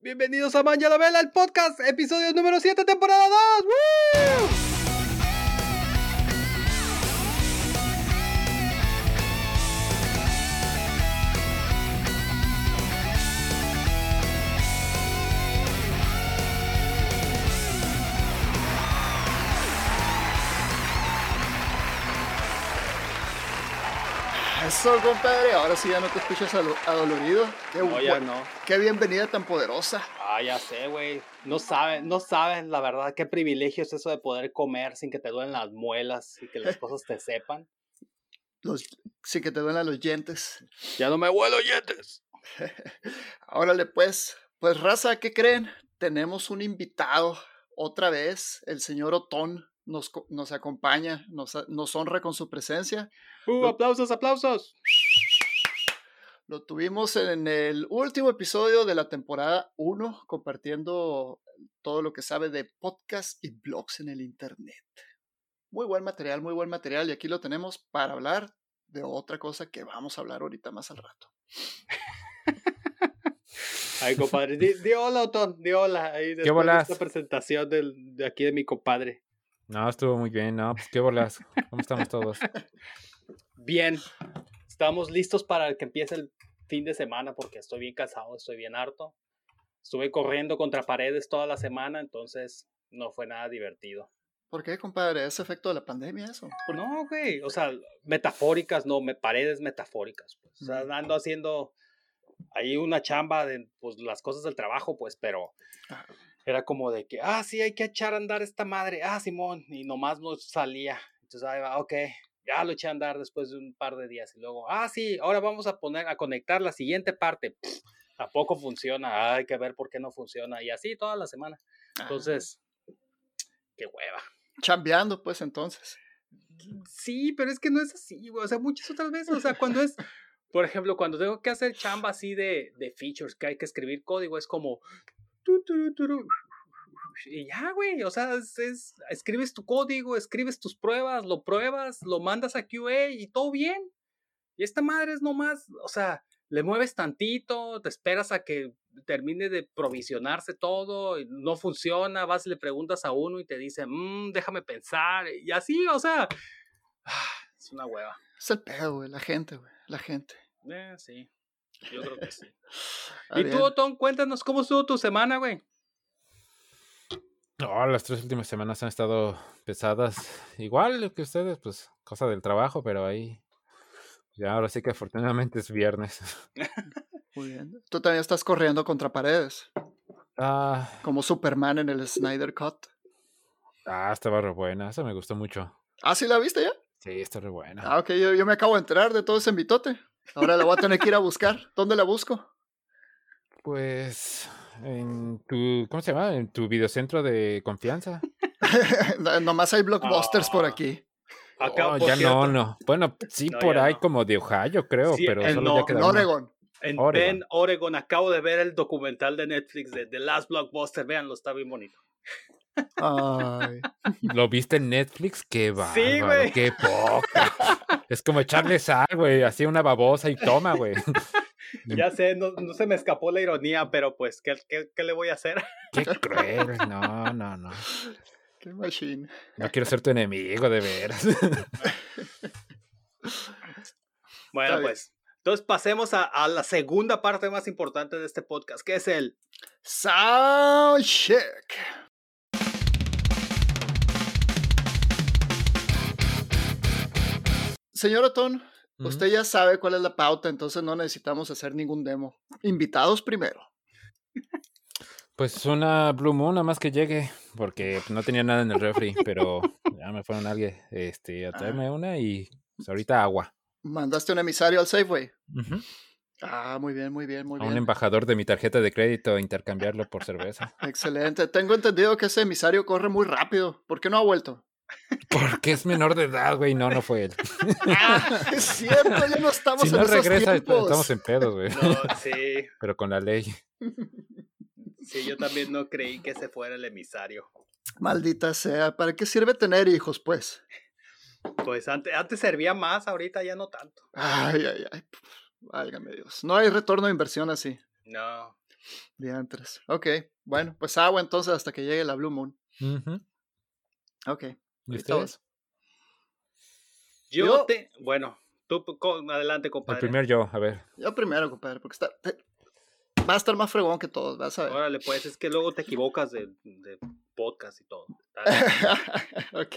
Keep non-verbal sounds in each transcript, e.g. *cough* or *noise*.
Bienvenidos a Manja la Vela, el podcast, episodio número 7, temporada 2. ¡Woo! Eso, compadre. Ahora sí ya no te escuchas adolorido. Qué, No, ya no. qué bienvenida tan poderosa. Ah, ya sé, güey. No saben, no saben, la verdad, qué privilegio es eso de poder comer sin que te duelen las muelas y que las *laughs* cosas te sepan. Los, sí que te duelen los dientes. Ya no me huelo dientes. *laughs* Órale, pues. Pues, raza, ¿qué creen? Tenemos un invitado otra vez. El señor Otón nos, co- nos acompaña, nos, nos honra con su presencia. Uh, aplausos, aplausos. Lo tuvimos en el último episodio de la temporada 1, compartiendo todo lo que sabe de podcast y blogs en el Internet. Muy buen material, muy buen material. Y aquí lo tenemos para hablar de otra cosa que vamos a hablar ahorita más al rato. Ay, compadre, di, di hola, Otón, di hola. Ahí después de bolas? esta presentación del, de aquí de mi compadre. No, estuvo muy bien, no, pues qué bolas. ¿Cómo estamos todos? Bien, estamos listos para que empiece el fin de semana porque estoy bien cansado, estoy bien harto. Estuve corriendo contra paredes toda la semana, entonces no fue nada divertido. ¿Por qué, compadre? ¿Es efecto de la pandemia eso? ¿Por- No, güey, o sea, metafóricas, no, me, paredes metafóricas. Pues. O sea, Ujú. ando haciendo ahí una chamba de pues, las cosas del trabajo, pues, pero Ah. Era como de que, ah, sí, hay que echar a andar esta madre, ah, Simón, y nomás no salía. Entonces, ahí va, ok, ya lo eché a andar después de un par de días. Y luego, ah, sí, ahora vamos a poner, a conectar la siguiente parte. Pff, *laughs* Tampoco funciona, hay que ver por qué no funciona. Y así toda la semana. Entonces, qué hueva. chambeando, pues entonces. Sí, pero es que no es así, güey. O sea, muchas otras veces, o sea, cuando es, *laughs* por ejemplo, cuando tengo que hacer chamba así de, de features, que hay que escribir código, es como... Y ya, güey, o sea, es, es- escribes tu código, escribes tus pruebas, lo pruebas, lo mandas a QA y todo bien. Y esta madre es nomás, o sea, le mueves tantito, te esperas a que termine de provisionarse todo, y no funciona, vas y le preguntas a uno y te dice, "Mm, déjame pensar, y así, o sea, ah, es una hueva. Es el pedo, güey, la gente, güey, la gente. Eh, sí, yo creo que sí. *laughs* Y bien. tú, Otón, cuéntanos cómo estuvo tu semana, güey. No, las tres últimas semanas han estado pesadas. Igual que ustedes, pues, cosa del trabajo, pero ahí. Ya ahora sí que afortunadamente es viernes. *laughs* Muy bien. Tú también estás corriendo contra paredes, Ah, como Superman en el Snyder Cut. ah estaba re buena, esa me gustó mucho. ¿Ah, sí la viste ya? Sí, está re buena. Ah, ok, yo, yo me acabo de enterar de todo ese mitote. Ahora la voy a tener que ir a buscar. ¿Dónde la busco? Pues, en tu, ¿cómo se llama? En tu videocentro de confianza. *laughs* No- Nomás hay blockbusters por Ah. aquí. Acá, Oh, por ya cierto, no, no. Bueno, sí, No, por ahí no. como de Ohio, creo, Sí, pero solo no- ya queda En. Oregon. En Oregon. Bend, Oregon, acabo de ver el documental de Netflix de The Last Blockbuster. Véanlo, está bien bonito. Ay. ¿Lo viste en Netflix? Qué bárbaro, Sí, güey. qué poca. *laughs* Es como echarle *laughs* sal, güey, así una babosa y toma, güey. *laughs* Ya sé, no, no se me escapó la ironía, pero pues, ¿qué, qué, qué le voy a hacer? Qué *laughs* cruel. No, no, no. Qué machine. No quiero ser tu enemigo, de veras. Bueno, pues, entonces pasemos a, a la segunda parte más importante de este podcast, que es el... Soundcheck. Señor Otón, usted ya sabe cuál es la pauta, entonces no necesitamos hacer ningún demo. Invitados primero. Pues una Blue Moon, nada más que llegue, porque no tenía nada en el refri, pero ya me fueron alguien este, a traerme una y pues, ahorita agua. Mandaste un emisario al Safeway. Ujú. Ah, muy bien, muy bien, muy A un embajador de mi tarjeta de crédito intercambiarlo por cerveza. Excelente. Tengo entendido que ese emisario corre muy rápido. ¿Por qué no ha vuelto? Porque es menor de edad, güey, no, no fue él. Ah, es cierto, ya no estamos Si en no esos regresa, tiempos. estamos en pedos, güey. No, sí, *laughs* Pero con la ley. sí, yo también no creí que ese fuera el emisario. Maldita sea, ¿para qué sirve tener hijos, pues? Pues antes, antes servía más, ahorita ya no tanto. Ay, ay, ay. Válgame Dios. No hay retorno de inversión así. No. Diantres. Ok, bueno, pues agua entonces hasta que llegue la Blue Moon. Ujú. Ok. ¿Y ahí estabas. ustedes? Yo, Yo- te. Bueno, tú adelante, El compadre. primer yo, a ver. Yo primero, compadre, porque está, te- va a estar más fregón que todos, vas a ver. Órale, pues es que luego te equivocas de, de podcast y todo. *laughs* Ok.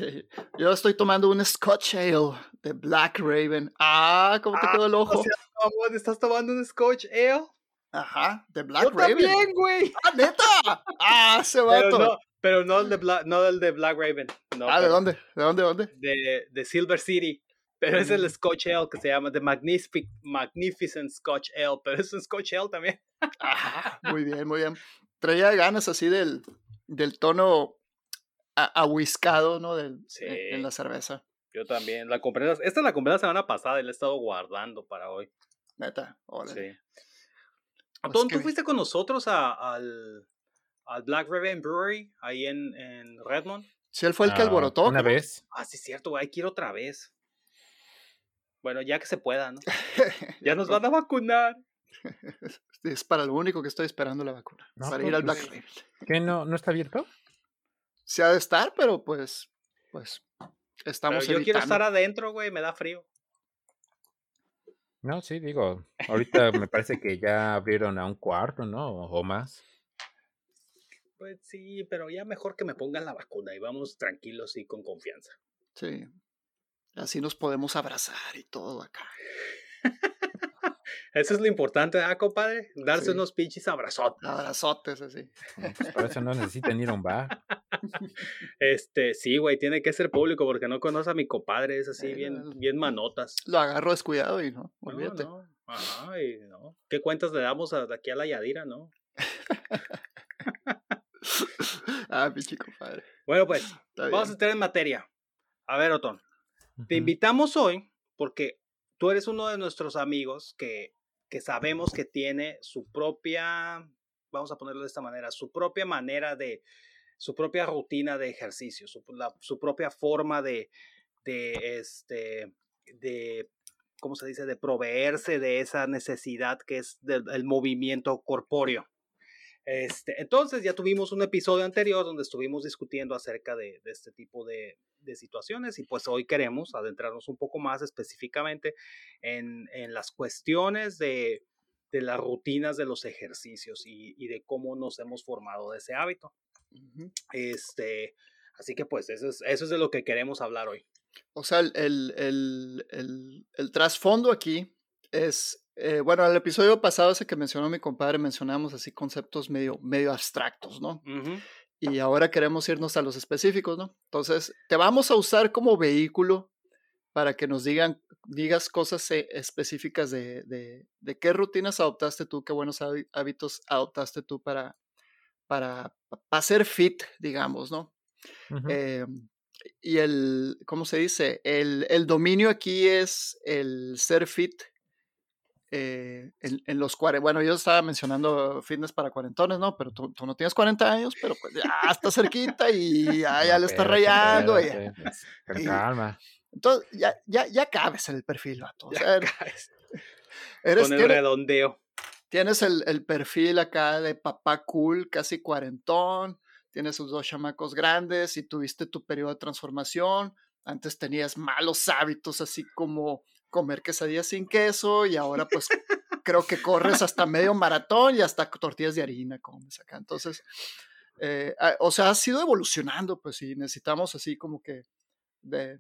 Yo estoy tomando un Scotch Ale de Black Raven. Ah, ¿cómo te Ah, quedó el ojo? o sea, ¿estás tomando un Scotch Ale? Ajá, de Black Yo Raven. también, güey. ¡Ah, neta! ¡Ah, ese Pero vato! no, pero no el de Black, no el de Black Raven. No, ah, ¿de dónde? ¿De dónde? ¿De dónde? De, de Silver City. Pero es el Mm. Scotch Ale que se llama The Magnific, Magnificent Scotch Ale. Pero es un Scotch Ale también. Ajá, *laughs* muy bien, muy bien. Traía ganas así del, del tono ahuiscado, ¿no? Del, Sí. en, en la cerveza. Yo también. La compré, esta la compré la semana pasada y la he estado guardando para hoy. Neta, órale. Sí. Pues ¿tú fuiste con nosotros a- al, al Black Raven Brewery ahí en, en Redmond? Sí, él fue el que Ah, alborotó. Una ¿no? vez. Ah, sí, es cierto, güey. Quiero otra vez. Bueno, ya que se pueda, ¿no? *laughs* Ya nos van a vacunar. *laughs* Es para lo único que estoy esperando la vacuna. No, para ir al pues, Black Raven. ¿Qué no, no está abierto? Se ha de estar, pero pues, pues, Pero estamos yo quiero estar adentro, güey. Me da frío. No, sí, digo. Ahorita me parece que ya abrieron a un cuarto, ¿no? O más. Pues sí, pero ya mejor que me pongan la vacuna y vamos tranquilos y con confianza. Sí. Así nos podemos abrazar y todo acá. *laughs* Eso es lo importante, ¿ah, compadre? Darse Sí. unos pinches abrazotes. Abrazotes así. No, pues por eso no necesitan ir a un bar. *laughs* Este, sí, güey, tiene que ser público porque no conoce a mi compadre, es así, Eh, bien, no, bien manotas. Lo agarro descuidado y no, No, olvídate. no, ajá, y no. ¿Qué cuentas le damos a- de aquí a la Yadira, no? *laughs* ah, pinche compadre. Bueno, pues, *laughs* Está vamos a entrar en materia. A ver, Otón, te invitamos hoy porque tú eres uno de nuestros amigos que, que sabemos que tiene su propia, vamos a ponerlo de esta manera, su propia manera de, su propia rutina de ejercicio, su, la- su propia forma de, de, este, de, ¿cómo se dice?, de proveerse de esa necesidad que es del el movimiento corpóreo. Este, entonces ya tuvimos un episodio anterior donde estuvimos discutiendo acerca de, de este tipo de, de situaciones y pues hoy queremos adentrarnos un poco más específicamente en, en las cuestiones de, de las rutinas de los ejercicios y, y de cómo nos hemos formado de ese hábito. Este, así que pues eso es, eso es de lo que queremos hablar hoy. O sea, el, el, el- el trasfondo aquí es, eh, bueno, el episodio pasado ese que mencionó mi compadre, mencionamos así conceptos medio, medio abstractos, ¿no? Y ahora queremos irnos a los específicos, ¿no? Entonces, te vamos a usar como vehículo para que nos digan, digas cosas eh, específicas de, de, de qué rutinas adoptaste tú, qué buenos hábi- hábitos adoptaste tú para, para, para ser fit, digamos, ¿no? Eh, y el, ¿cómo se dice? El, el dominio aquí es el ser fit eh, en, en los 40. Bueno, yo estaba mencionando fitness para cuarentones, ¿no? Pero tú, tú no tienes 40 años, pero pues ya está cerquita y ya, ya le está rayando. y- pues, y- calma. entonces, ya, ya, ya cabes en el perfil, vato. O sea, eres, eres- con el tienes, redondeo. tienes el, el perfil acá de papá cool, casi cuarentón, tienes sus dos chamacos grandes y tuviste tu periodo de transformación. Antes tenías malos hábitos, así como comer quesadillas sin queso, y ahora pues *laughs* creo que corres hasta medio maratón y hasta tortillas de harina comes acá. Entonces, eh, o sea, ha sido evolucionando, pues, y necesitamos así como que de,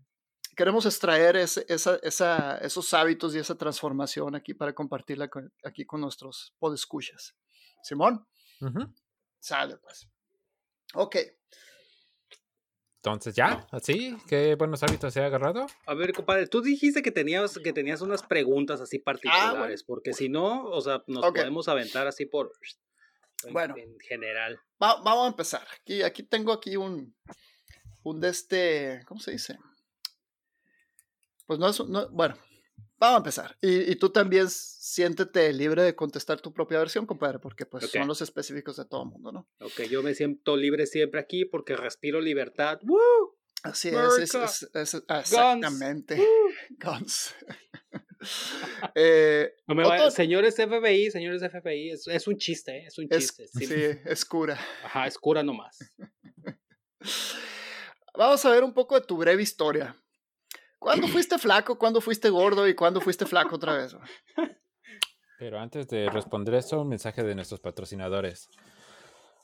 queremos extraer ese- esa, esa- esos hábitos y esa transformación aquí para compartirla con- aquí con nuestros podescuchas. Simón, Ujú. sale pues. Ok, Entonces, ¿ya? ¿Así? ¿Qué buenos hábitos se ha agarrado? A ver, compadre, tú dijiste que tenías, que tenías unas preguntas así particulares, bueno. porque si no, o sea, nos podemos aventar así por en, Bueno. en general. va- vamos a empezar. Aquí, aquí tengo aquí un, un de este, ¿cómo se dice? Pues no es, un- no- bueno, vamos a empezar. Y, y tú también siéntete libre de contestar tu propia versión, compadre, porque pues son los específicos de todo el mundo, ¿no? Ok, yo me siento libre siempre aquí porque respiro libertad. ¡Woo! Así es, es, America. es- es- exactamente. *laughs* Guns. *laughs* Eh, no me vaya, señores FBI, señores FBI, es, es un chiste, ¿eh? es un chiste. sí, sí, es cura. Ajá, es cura nomás. *laughs* Vamos a ver un poco de tu breve historia. ¿Cuándo fuiste flaco? ¿Cuándo fuiste gordo? ¿Y cuándo fuiste flaco otra vez? Pero antes de responder eso, un mensaje de nuestros patrocinadores.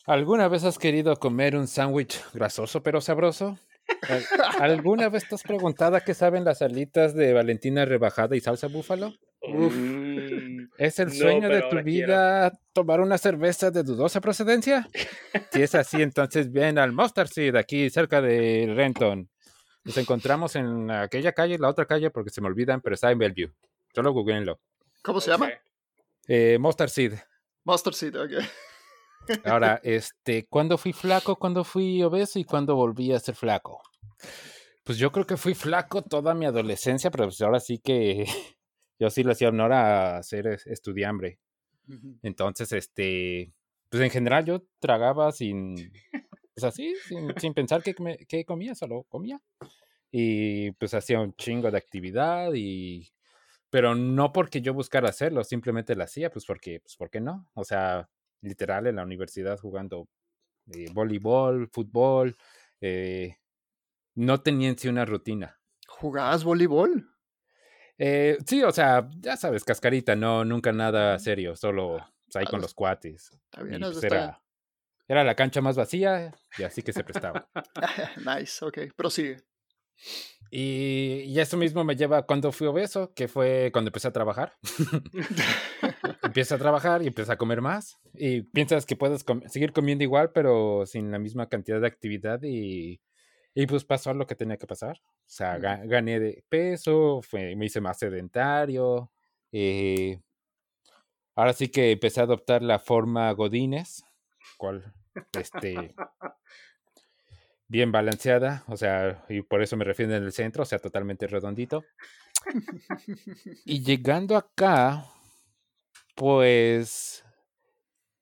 ¿Alguna vez has querido comer un sándwich grasoso pero sabroso? ¿Alguna vez te has preguntado qué saben las alitas de Valentina rebajada y salsa búfalo? Mm, ¿Es el sueño de tu vida tomar una cerveza de dudosa procedencia? Si es así, entonces ven al Mustard Seed aquí cerca de Renton. Nos encontramos en aquella calle, la otra calle, porque se me olvidan, pero está en Bellevue. Solo googleenlo. ¿Cómo se llama? Eh, Mustard Seed. Mustard Seed, ok. *laughs* Ahora, este, ¿cuándo fui flaco? ¿Cuándo fui obeso? ¿Y cuándo volví a ser flaco? Pues yo creo que fui flaco toda mi adolescencia, pero pues ahora sí que *laughs* yo sí le hacía honor a ser estudiambre. Entonces, este, pues en general yo tragaba sin, *laughs* pues así, sin, pensar qué, qué comía, solo comía. Y pues hacía un chingo de actividad y pero no porque yo buscara hacerlo, simplemente lo hacía, pues porque, pues, ¿por qué no? O sea, literal en la universidad jugando eh, voleibol, fútbol, eh, no tenía en sí una rutina. ¿Jugabas voleibol? Eh, sí, o sea, ya sabes, cascarita, no, nunca nada serio, solo pues, ahí con los cuates. Está bien, pues, era, era, la cancha más vacía y así que se prestaba. *laughs* nice, ok, prosigue. Y, y, eso mismo me lleva a cuando fui obeso, que fue cuando empecé a trabajar. *laughs* empieza a trabajar y empieza a comer más. Y piensas que puedes seguir comiendo igual, pero sin la misma cantidad de actividad. Y, y pues pasó lo que tenía que pasar. O sea, gané de peso, fue, me hice más sedentario. Eh, ahora sí que empecé a adoptar la forma Godines, cual este *laughs* bien balanceada, o sea, y por eso me refiero en el centro, o sea, totalmente redondito. y llegando acá, pues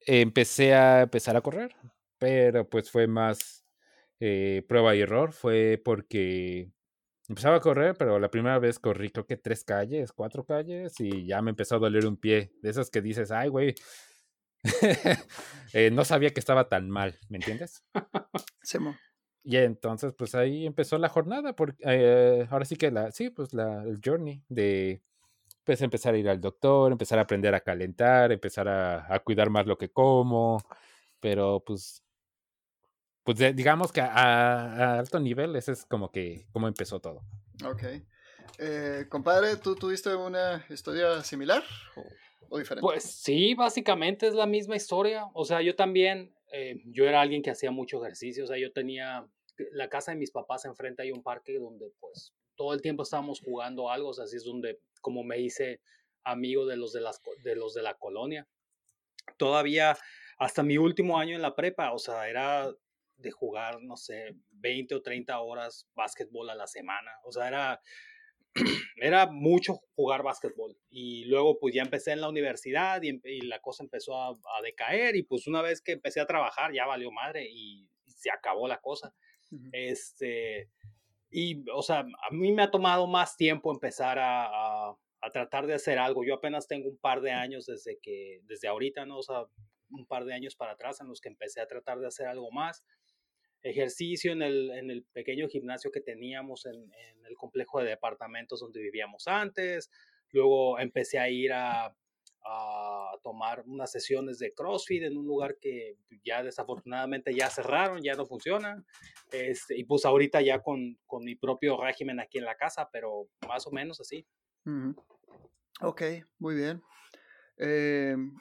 empecé a empezar a correr, pero pues fue más eh, prueba y error, fue porque empezaba a correr, pero la primera vez corrí creo que tres calles, cuatro calles, y ya me empezó a doler un pie, de esos que dices, ay, güey, *laughs* eh, no sabía que estaba tan mal, ¿me entiendes? Y entonces, pues ahí empezó la jornada, porque eh, ahora sí que la, sí, pues la, el journey de, pues empezar a ir al doctor, empezar a aprender a calentar, empezar a, cuidar más lo que como, pero pues, pues digamos que a, alto nivel ese es como que, como empezó todo. Ok. Eh, compadre, ¿tú tuviste una historia similar o, diferente? Pues sí, básicamente es la misma historia. O sea, yo también, eh, yo era alguien que hacía mucho ejercicio, o sea, yo tenía la casa de mis papás enfrente hay un parque donde pues todo el tiempo estábamos jugando algo, o sea, así es donde como me hice amigo de los de, las, de los de la colonia. Todavía hasta mi último año en la prepa, o sea, era de jugar, no sé, 20 o 30 horas básquetbol a la semana, o sea, era, *clears throat* era mucho jugar básquetbol. Y luego pues ya empecé en la universidad y, la cosa empezó a, a, decaer y pues una vez que empecé a trabajar ya valió madre y se acabó la cosa. Este, y, o sea, a mí me ha tomado más tiempo empezar a, a, tratar de hacer algo. Yo apenas tengo un par de años desde que, desde ahorita, ¿no? O sea, un par de años para atrás en los que empecé a tratar de hacer algo más. Ejercicio en el, en el pequeño gimnasio que teníamos en, en el complejo de departamentos donde vivíamos antes. Luego empecé a ir a, a tomar unas sesiones de CrossFit en un lugar que ya desafortunadamente ya cerraron, ya no funcionan. Este, y pues ahorita ya con, con, mi propio régimen aquí en la casa, pero más o menos así. Ok, muy bien. Em,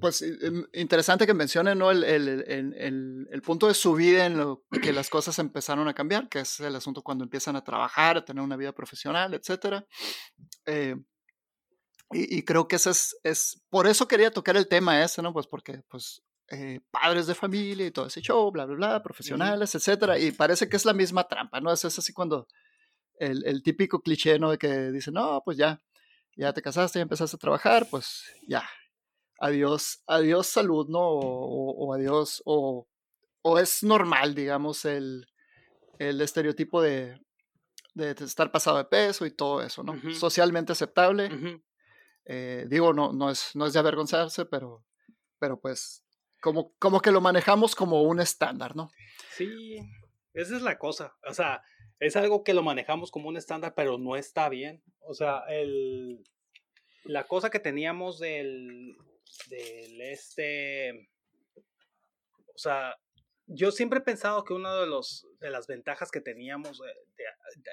pues em, interesante que mencionen ¿no? el, el, el, el, punto de su vida en lo que las cosas empezaron a cambiar, que es el asunto cuando empiezan a trabajar, a tener una vida profesional, etc. Eh, y, creo que eso es, es, por eso quería tocar el tema ese, ¿no? Pues porque, pues, eh, padres de familia y todo ese show, bla, bla, bla, profesionales, etcétera. Y parece que es la misma trampa, ¿no? Es, es así cuando el, el, típico cliché, ¿no? De que dice, no, pues ya, ya te casaste, ya empezaste a trabajar, pues ya, adiós, adiós salud, ¿no? O, o adiós, o, o es normal, digamos, el, el estereotipo de, de estar pasado de peso y todo eso, ¿no? Socialmente aceptable. Eh, digo, no, no, es, no es de avergonzarse, pero, pero pues como, como que lo manejamos como un estándar, ¿no? Sí, esa es la cosa. O sea, es algo que lo manejamos como un estándar, pero no está bien. O sea, el, la cosa que teníamos del, del este, o sea, yo siempre he pensado que una de, los, de las ventajas que teníamos de-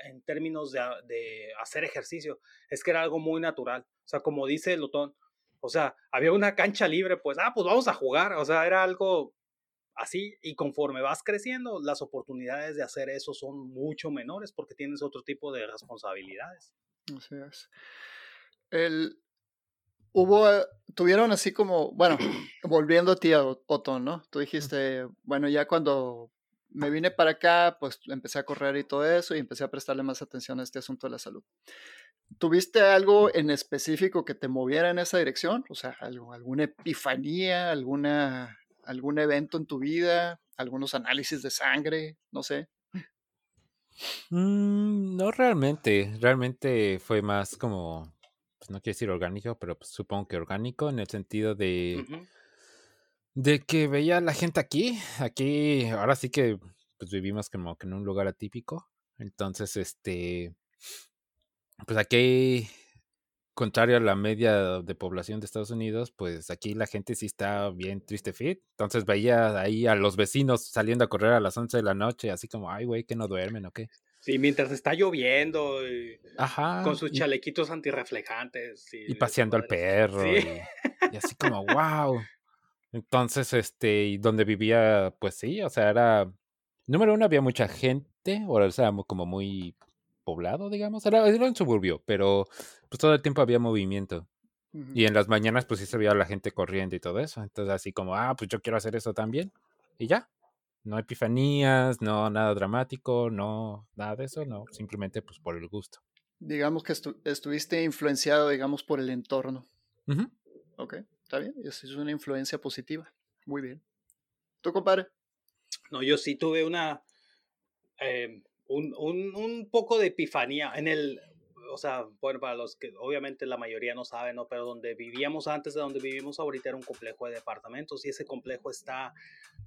en términos de, de hacer ejercicio es que era algo muy natural. O sea, como dice el Lotón, o sea, había una cancha libre, pues, ah, pues vamos a jugar. O sea, era algo así y conforme vas creciendo, las oportunidades de hacer eso son mucho menores porque tienes otro tipo de responsabilidades. Así es. El, hubo, eh, tuvieron así como, bueno, *clears throat* volviendo a ti, Otón, ¿no? Tú dijiste, bueno, ya cuando me vine para acá, pues empecé a correr y todo eso y empecé a prestarle más atención a este asunto de la salud. ¿Tuviste algo en específico que te moviera en esa dirección? O sea, algo, alguna epifanía, alguna, algún evento en tu vida, algunos análisis de sangre, no sé. Mm, no realmente, realmente fue más como, pues no quiero decir orgánico, pero pues, supongo que orgánico en el sentido de, de que veía a la gente aquí, aquí, ahora sí que pues vivimos como que en un lugar atípico, entonces este, pues aquí, contrario a la media de población de Estados Unidos, pues aquí la gente sí está bien triste fit, entonces veía ahí a los vecinos saliendo a correr a las 11 de la noche, así como, ay güey, que no duermen o qué. Sí, mientras está lloviendo y Ajá. con sus y- chalequitos antirreflejantes. y paseando al perro Sí. y, y así como wow entonces este y donde vivía pues sí o sea era número uno había mucha gente o sea como muy poblado digamos era, era un suburbio pero pues todo el tiempo había movimiento y en las mañanas pues sí se veía la gente corriendo y todo eso entonces así como ah pues yo quiero hacer eso también y ya no epifanías no nada dramático no nada de eso no simplemente pues por el gusto Digamos que estu- estuviste influenciado, digamos, por el entorno. Ujú. Ok, está bien. Eso es una influencia positiva. Muy bien. ¿Tú, compadre? No, yo sí tuve una. eh, un, un, un poco de epifanía en el. O sea, bueno, para los que obviamente la mayoría no saben, ¿no? Pero donde vivíamos antes de donde vivimos ahorita era un complejo de departamentos y ese complejo está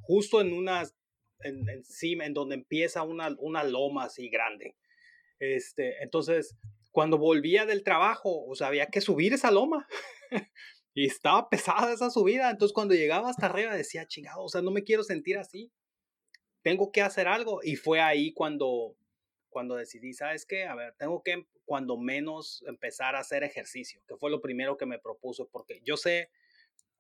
justo en una. En, encima, en donde empieza una, una loma así grande. Este, entonces, cuando volvía del trabajo, o sea, había que subir esa loma. *laughs* y estaba pesada esa subida. Entonces, cuando llegaba hasta arriba, decía, chingado, o sea, no me quiero sentir así tengo que hacer algo. Y fue ahí cuando, cuando decidí, ¿sabes qué? A ver, tengo que, cuando menos, empezar a hacer ejercicio, que fue lo primero que me propuso, porque yo sé,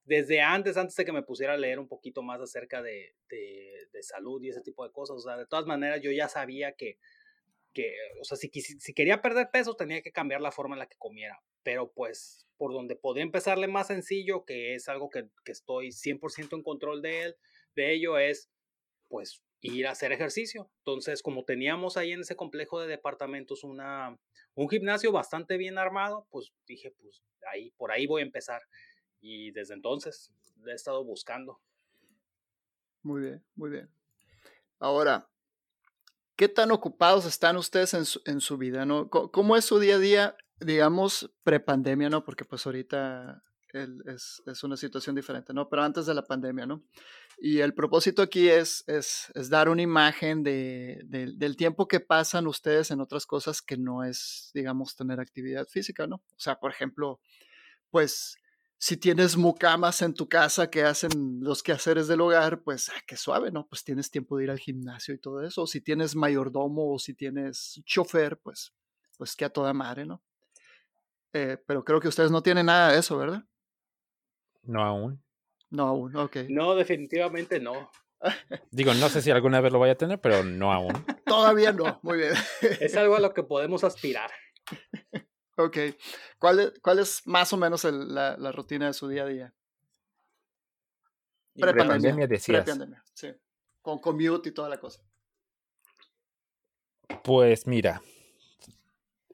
desde antes, antes de que me pusiera a leer un poquito más acerca de, de, de salud y ese tipo de cosas, o sea, de todas maneras, yo ya sabía que, que o sea, si, si quería perder peso, tenía que cambiar la forma en la que comiera. Pero pues, por donde podía empezarle más sencillo, que es algo que, que estoy 100% en control de él, de ello, es pues ir a hacer ejercicio. Entonces, como teníamos ahí en ese complejo de departamentos una, un gimnasio bastante bien armado, pues dije, pues ahí, por ahí voy a empezar. Y desde entonces le he estado buscando. Muy bien, muy bien. Ahora, ¿qué tan ocupados están ustedes en su, en su vida? ¿no? ¿Cómo es su día a día, digamos, prepandemia, ¿no? Porque pues ahorita es, es una situación diferente, ¿no? Pero antes de la pandemia, ¿no? Y el propósito aquí es, es, es dar una imagen de- del tiempo que pasan ustedes en otras cosas que no es, digamos, tener actividad física, ¿no? O sea, por ejemplo, pues si tienes mucamas en tu casa que hacen los quehaceres del hogar, pues ah, qué suave, ¿no? Pues tienes tiempo de ir al gimnasio y todo eso. O si tienes mayordomo o si tienes chofer, pues, pues que a toda madre, ¿no? Eh, pero creo que ustedes no tienen nada de eso, ¿verdad? no aún No, aún, ok. No, definitivamente no. *laughs* Digo, no sé si alguna vez lo vaya a tener, pero no aún. *laughs* Todavía no, muy bien. Es algo a lo *laughs* que podemos aspirar. Ok. ¿Cuál es, cuál es más o menos el- la, la rutina de su día a día? Prepandemia. Prepandemia decías. Prepandemia, sí. Con commute y toda la cosa. Pues mira,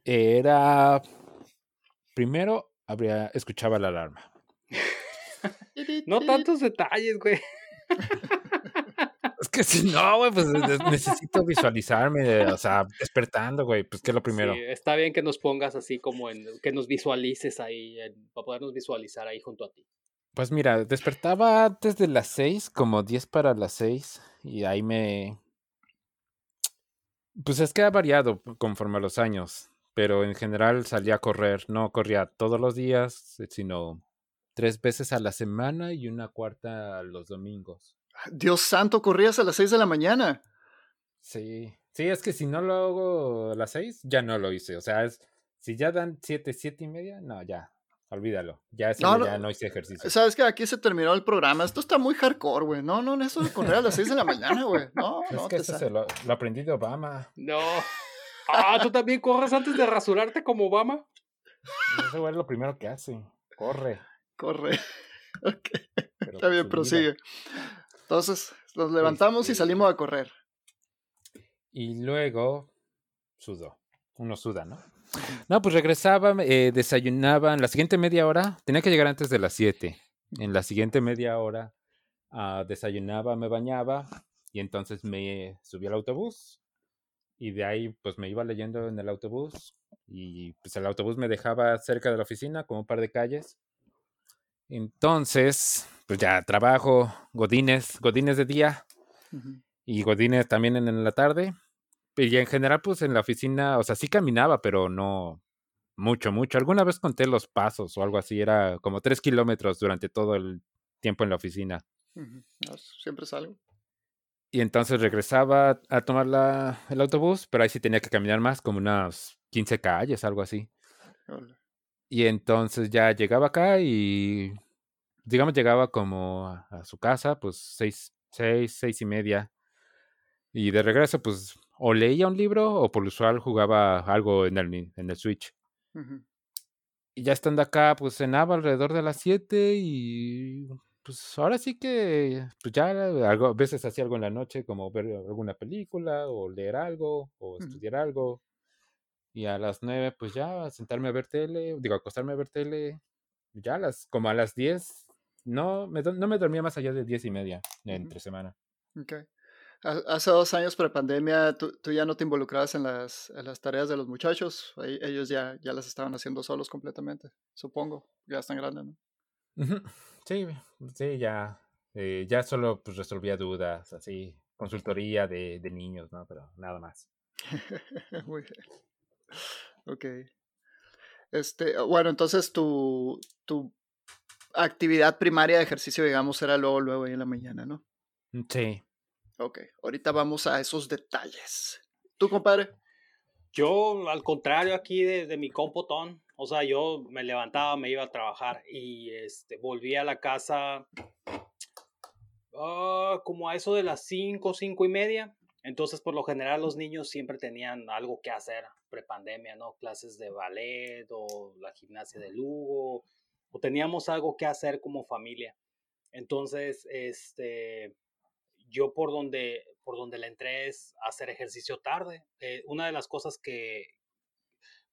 era primero habría escuchaba la alarma. *laughs* No tantos detalles, güey. *laughs* Es que si no, güey, pues necesito visualizarme, o sea, despertando, güey, pues que es lo primero. Sí, está bien que nos pongas así como en, que nos visualices ahí, para podernos visualizar ahí junto a ti. Pues mira, despertaba antes de las seis, como diez para las seis, y ahí me... Pues es que ha variado conforme a los años, pero en general salía a correr, no corría todos los días, sino tres veces a la semana y una cuarta los domingos. Dios santo, corrías a las 6 de la mañana. Sí, sí, es que si no lo hago a las 6, ya no lo hice. O sea, es, si ya dan 7, 7 y media, no, ya, olvídalo. Ya, no, ya no hice ejercicio. Sabes que aquí se terminó el programa. Esto está muy hardcore, güey. No, no, eso de correr a las 6 de la mañana, güey. No, es no. Que eso se lo, lo, aprendí de Obama. No. Ah, ¿tú también corres antes de rasurarte como Obama? Eso es lo primero que hace. Corre. Corre. *laughs* Ok. Está bien, prosigue. Entonces, nos levantamos y este salimos a correr. Y luego sudó. Uno suda, ¿no? No, pues regresaba, eh, desayunaba. En la siguiente media hora, tenía que llegar antes de las 7. En la siguiente media hora uh, desayunaba, me bañaba y entonces me subí al autobús. Y de ahí, pues me iba leyendo en el autobús. Y pues el autobús me dejaba cerca de la oficina, como un par de calles. Entonces, pues ya trabajo, godines, godines de día y godines también en, la tarde. Y en general, pues en la oficina, o sea, sí caminaba, pero no mucho, mucho. Alguna vez conté los pasos o algo así, era como tres kilómetros durante todo el tiempo en la oficina. siempre salgo. Y entonces regresaba a tomar la, el autobús, pero ahí sí tenía que caminar más, como unas 15 calles, algo así. Y entonces ya llegaba acá y digamos, llegaba como a, su casa, pues seis, seis, seis y media. Y de regreso, pues, o leía un libro o por lo usual jugaba algo en el, en el Switch. Y ya estando acá, pues cenaba alrededor de las siete y pues ahora sí que, pues ya algo, a veces hacía algo en la noche, como ver alguna película o leer algo o estudiar algo. Y a las nueve, pues ya sentarme a ver tele, digo, acostarme a ver tele. Ya las, como a las diez, no me, no me dormía más allá de diez y media entre semana. Ok. Hace dos años pre-pandemia, ¿tú, ¿tú, ya no te involucrabas en las, en las tareas de los muchachos. Ellos ya, ya las estaban haciendo solos completamente, supongo. Ya están grandes, ¿no? Sí, sí, ya. Eh, ya solo pues, resolvía dudas, así, consultoría de, de niños, ¿no? Pero nada más. *laughs* Muy bien. Ok. Este, bueno, entonces tu, tu actividad primaria de ejercicio, digamos, era luego, luego ahí en la mañana, ¿no? Mm, sí. Ok, ahorita vamos a esos detalles. ¿Tú, compadre? Yo, al contrario aquí de, mi compotón, o sea, yo me levantaba, me iba a trabajar y este, volví a la casa ah, como a eso de las 5, cinco y media. Entonces, por lo general, los niños siempre tenían algo que hacer prepandemia, ¿no? Clases de ballet o la gimnasia de Lugo, o teníamos algo que hacer como familia. Entonces, este, yo por donde, por donde le entré es hacer ejercicio tarde. Eh, una de las cosas que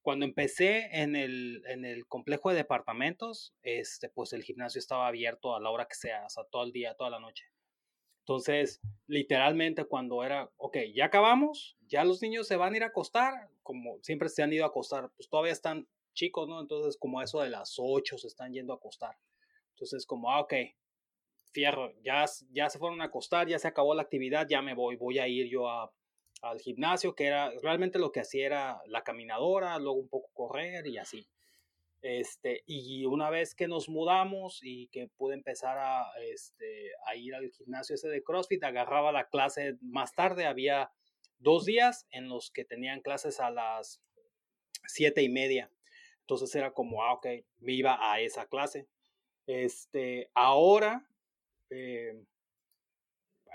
cuando empecé en el, en el complejo de departamentos, este, pues el gimnasio estaba abierto a la hora que sea, o sea, todo el día, toda la noche. Entonces, literalmente cuando era, ok, ya acabamos, ya los niños se van a ir a acostar, como siempre se han ido a acostar, pues todavía están chicos, ¿no? Entonces, como eso de las 8 se están yendo a acostar. Entonces, como, ah, ok, fierro, ya, ya se fueron a acostar, ya se acabó la actividad, ya me voy, voy a ir yo a, al gimnasio, que era realmente lo que hacía era la caminadora, luego un poco correr y así. Este, y una vez que nos mudamos y que pude empezar a, este, a ir al gimnasio ese de CrossFit, agarraba la clase más tarde, había dos días en los que tenían clases a las siete y media. Entonces era como, ah, ok, me iba a esa clase. Este, ahora, eh,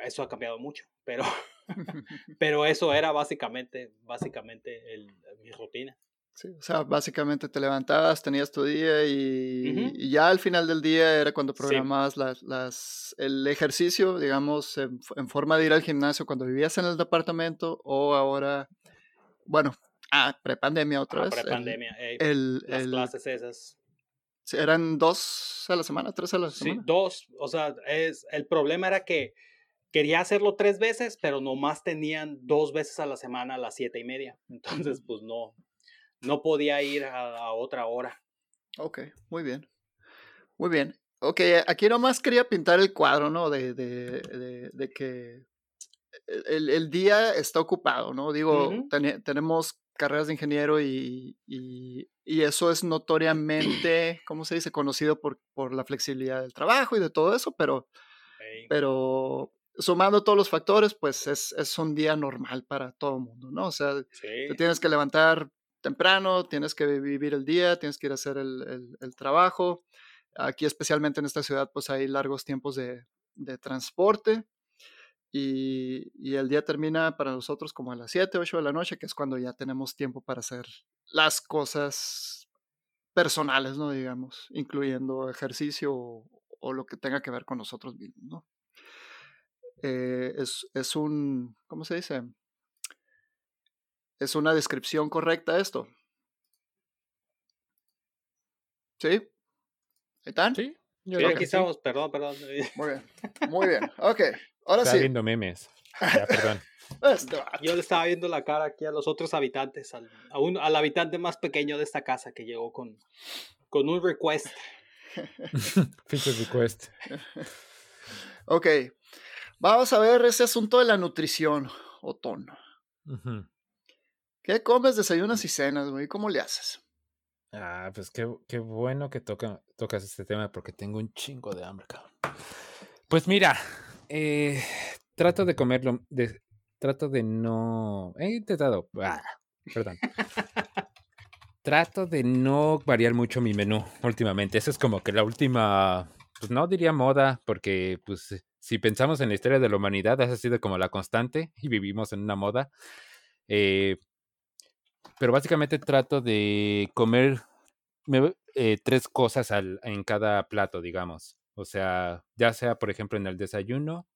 eso ha cambiado mucho, pero, *laughs* pero eso era básicamente, básicamente el, mi rutina. Sí, o sea, básicamente te levantabas, tenías tu día y, ya al final del día era cuando programabas las, las, el ejercicio, digamos, en, forma de ir al gimnasio cuando vivías en el departamento o ahora, bueno, Ah, prepandemia otra ah, vez. Prepandemia, el, las clases esas. ¿Eran dos a la semana, tres a la semana? Sí, dos. O sea, es, el problema era que quería hacerlo tres veces, pero nomás tenían dos veces a la semana a las siete y media. *laughs* Entonces, pues no, no podía ir a, otra hora. Ok, muy bien. Muy bien. Ok, aquí nomás quería pintar el cuadro, ¿no? De, de, de, que el, el, día está ocupado, ¿no? Digo, tenemos carreras de ingeniero y, y, y, eso es notoriamente, ¿cómo se dice? Conocido por, por la flexibilidad del trabajo y de todo eso, pero, pero sumando todos los factores, pues es, es, un día normal para todo el mundo, ¿no? O sea, te tienes que levantar temprano, tienes que vivir el día, tienes que ir a hacer el, el, trabajo. Aquí, especialmente en esta ciudad, pues hay largos tiempos de, de transporte. Y, y, el día termina para nosotros como a las 7, 8 de la noche, que es cuando ya tenemos tiempo para hacer las cosas personales, ¿no? Digamos, incluyendo ejercicio o, o lo que tenga que ver con nosotros mismos, ¿no? Eh, es, es un, ¿cómo se dice? ¿Es una descripción correcta esto? ¿Sí? ¿Ahí están? Sí. Yo aquí estamos, perdón, perdón. Muy bien, *laughs* muy bien. Ok, ahora sí. viendo memes. Ya, perdón. *laughs* Yo le estaba viendo la cara aquí a los otros habitantes, al, a un, al habitante más pequeño de esta casa que llegó con, con un request. *laughs* Feature request. Ok, vamos a ver ese asunto de la nutrición, Otón. ¿Qué comes, desayunas y cenas, güey? ¿Cómo le haces? Ah, pues qué, qué bueno que toca, tocas este tema porque tengo un chingo de hambre, cabrón. Pues mira, eh, trato de comerlo, trato de no... He intentado... Ah, perdón. trato de no variar mucho mi menú últimamente. Esa es como que la última, pues no diría moda, porque pues si pensamos en la historia de la humanidad, ha sido como la constante y vivimos en una moda. Eh, pero básicamente trato de comer eh, tres cosas al, en cada plato, digamos. O sea, ya sea, por ejemplo, en el desayuno,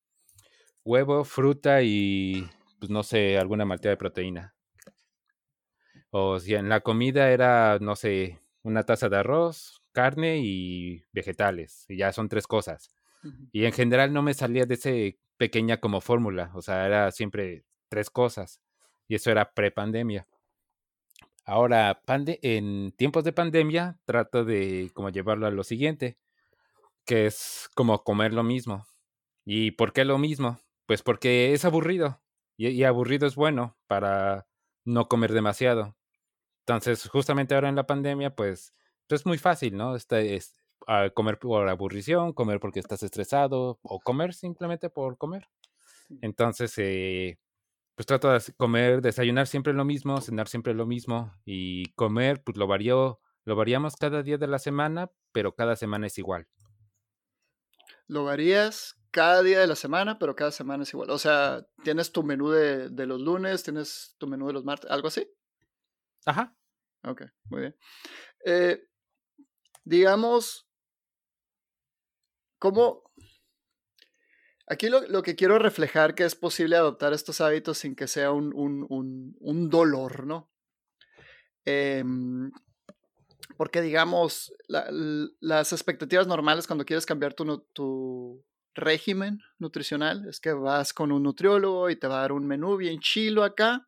huevo, fruta y, pues no sé, alguna malteada de proteína. O si en la comida era, no sé, una taza de arroz, carne y vegetales. Y ya son tres cosas. Y en general no me salía de ese pequeña como fórmula. O sea, era siempre tres cosas. Y eso era pre-pandemia. Ahora, en tiempos de pandemia, trato de como llevarlo a lo siguiente, que es como comer lo mismo. ¿Y por qué lo mismo? Pues porque es aburrido. Y, aburrido es bueno para no comer demasiado. Entonces, justamente ahora en la pandemia, pues, pues es muy fácil, ¿no? Este, es, ah, comer por aburrición, comer porque estás estresado o comer simplemente por comer. Entonces, eh, pues trato de comer, desayunar siempre lo mismo, cenar siempre lo mismo y comer, pues lo varío, lo variamos cada día de la semana, pero cada semana es igual. Lo varías cada día de la semana, pero cada semana es igual. O sea, tienes tu menú de, de los lunes, tienes tu menú de los martes, algo así. Ajá. Ok, muy bien. Eh, digamos, ¿cómo, Aquí lo, que quiero reflejar que es posible adoptar estos hábitos sin que sea un, un, dolor, ¿no? Em, porque digamos, las expectativas normales cuando quieres cambiar tu, tu, régimen nutricional es que vas con un nutriólogo y te va a dar un menú bien chilo acá.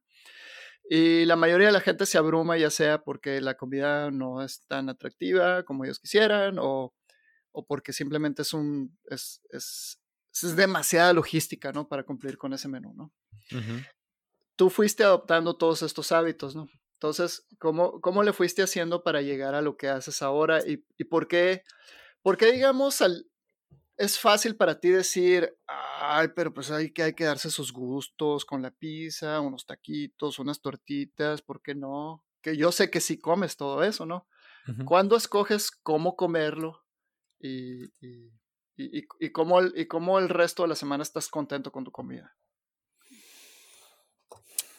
Y la mayoría de la gente se abruma ya sea porque la comida no es tan atractiva como ellos quisieran o, o porque simplemente es un, es, es demasiada logística, ¿no? Para cumplir con ese menú, ¿no? Tú fuiste adoptando todos estos hábitos, ¿no? Entonces, ¿cómo, ¿cómo le fuiste haciendo para llegar a lo que haces ahora? ¿Y, y por qué, por qué digamos, al, es fácil para ti decir, ay, pero pues hay que, hay que darse sus gustos con la pizza, unos taquitos, unas tortitas, ¿por qué no? Que yo sé que sí comes todo eso, ¿no? ¿Cuándo escoges cómo comerlo? y, y, y, cómo el, y cómo el resto de la semana estás contento con tu comida.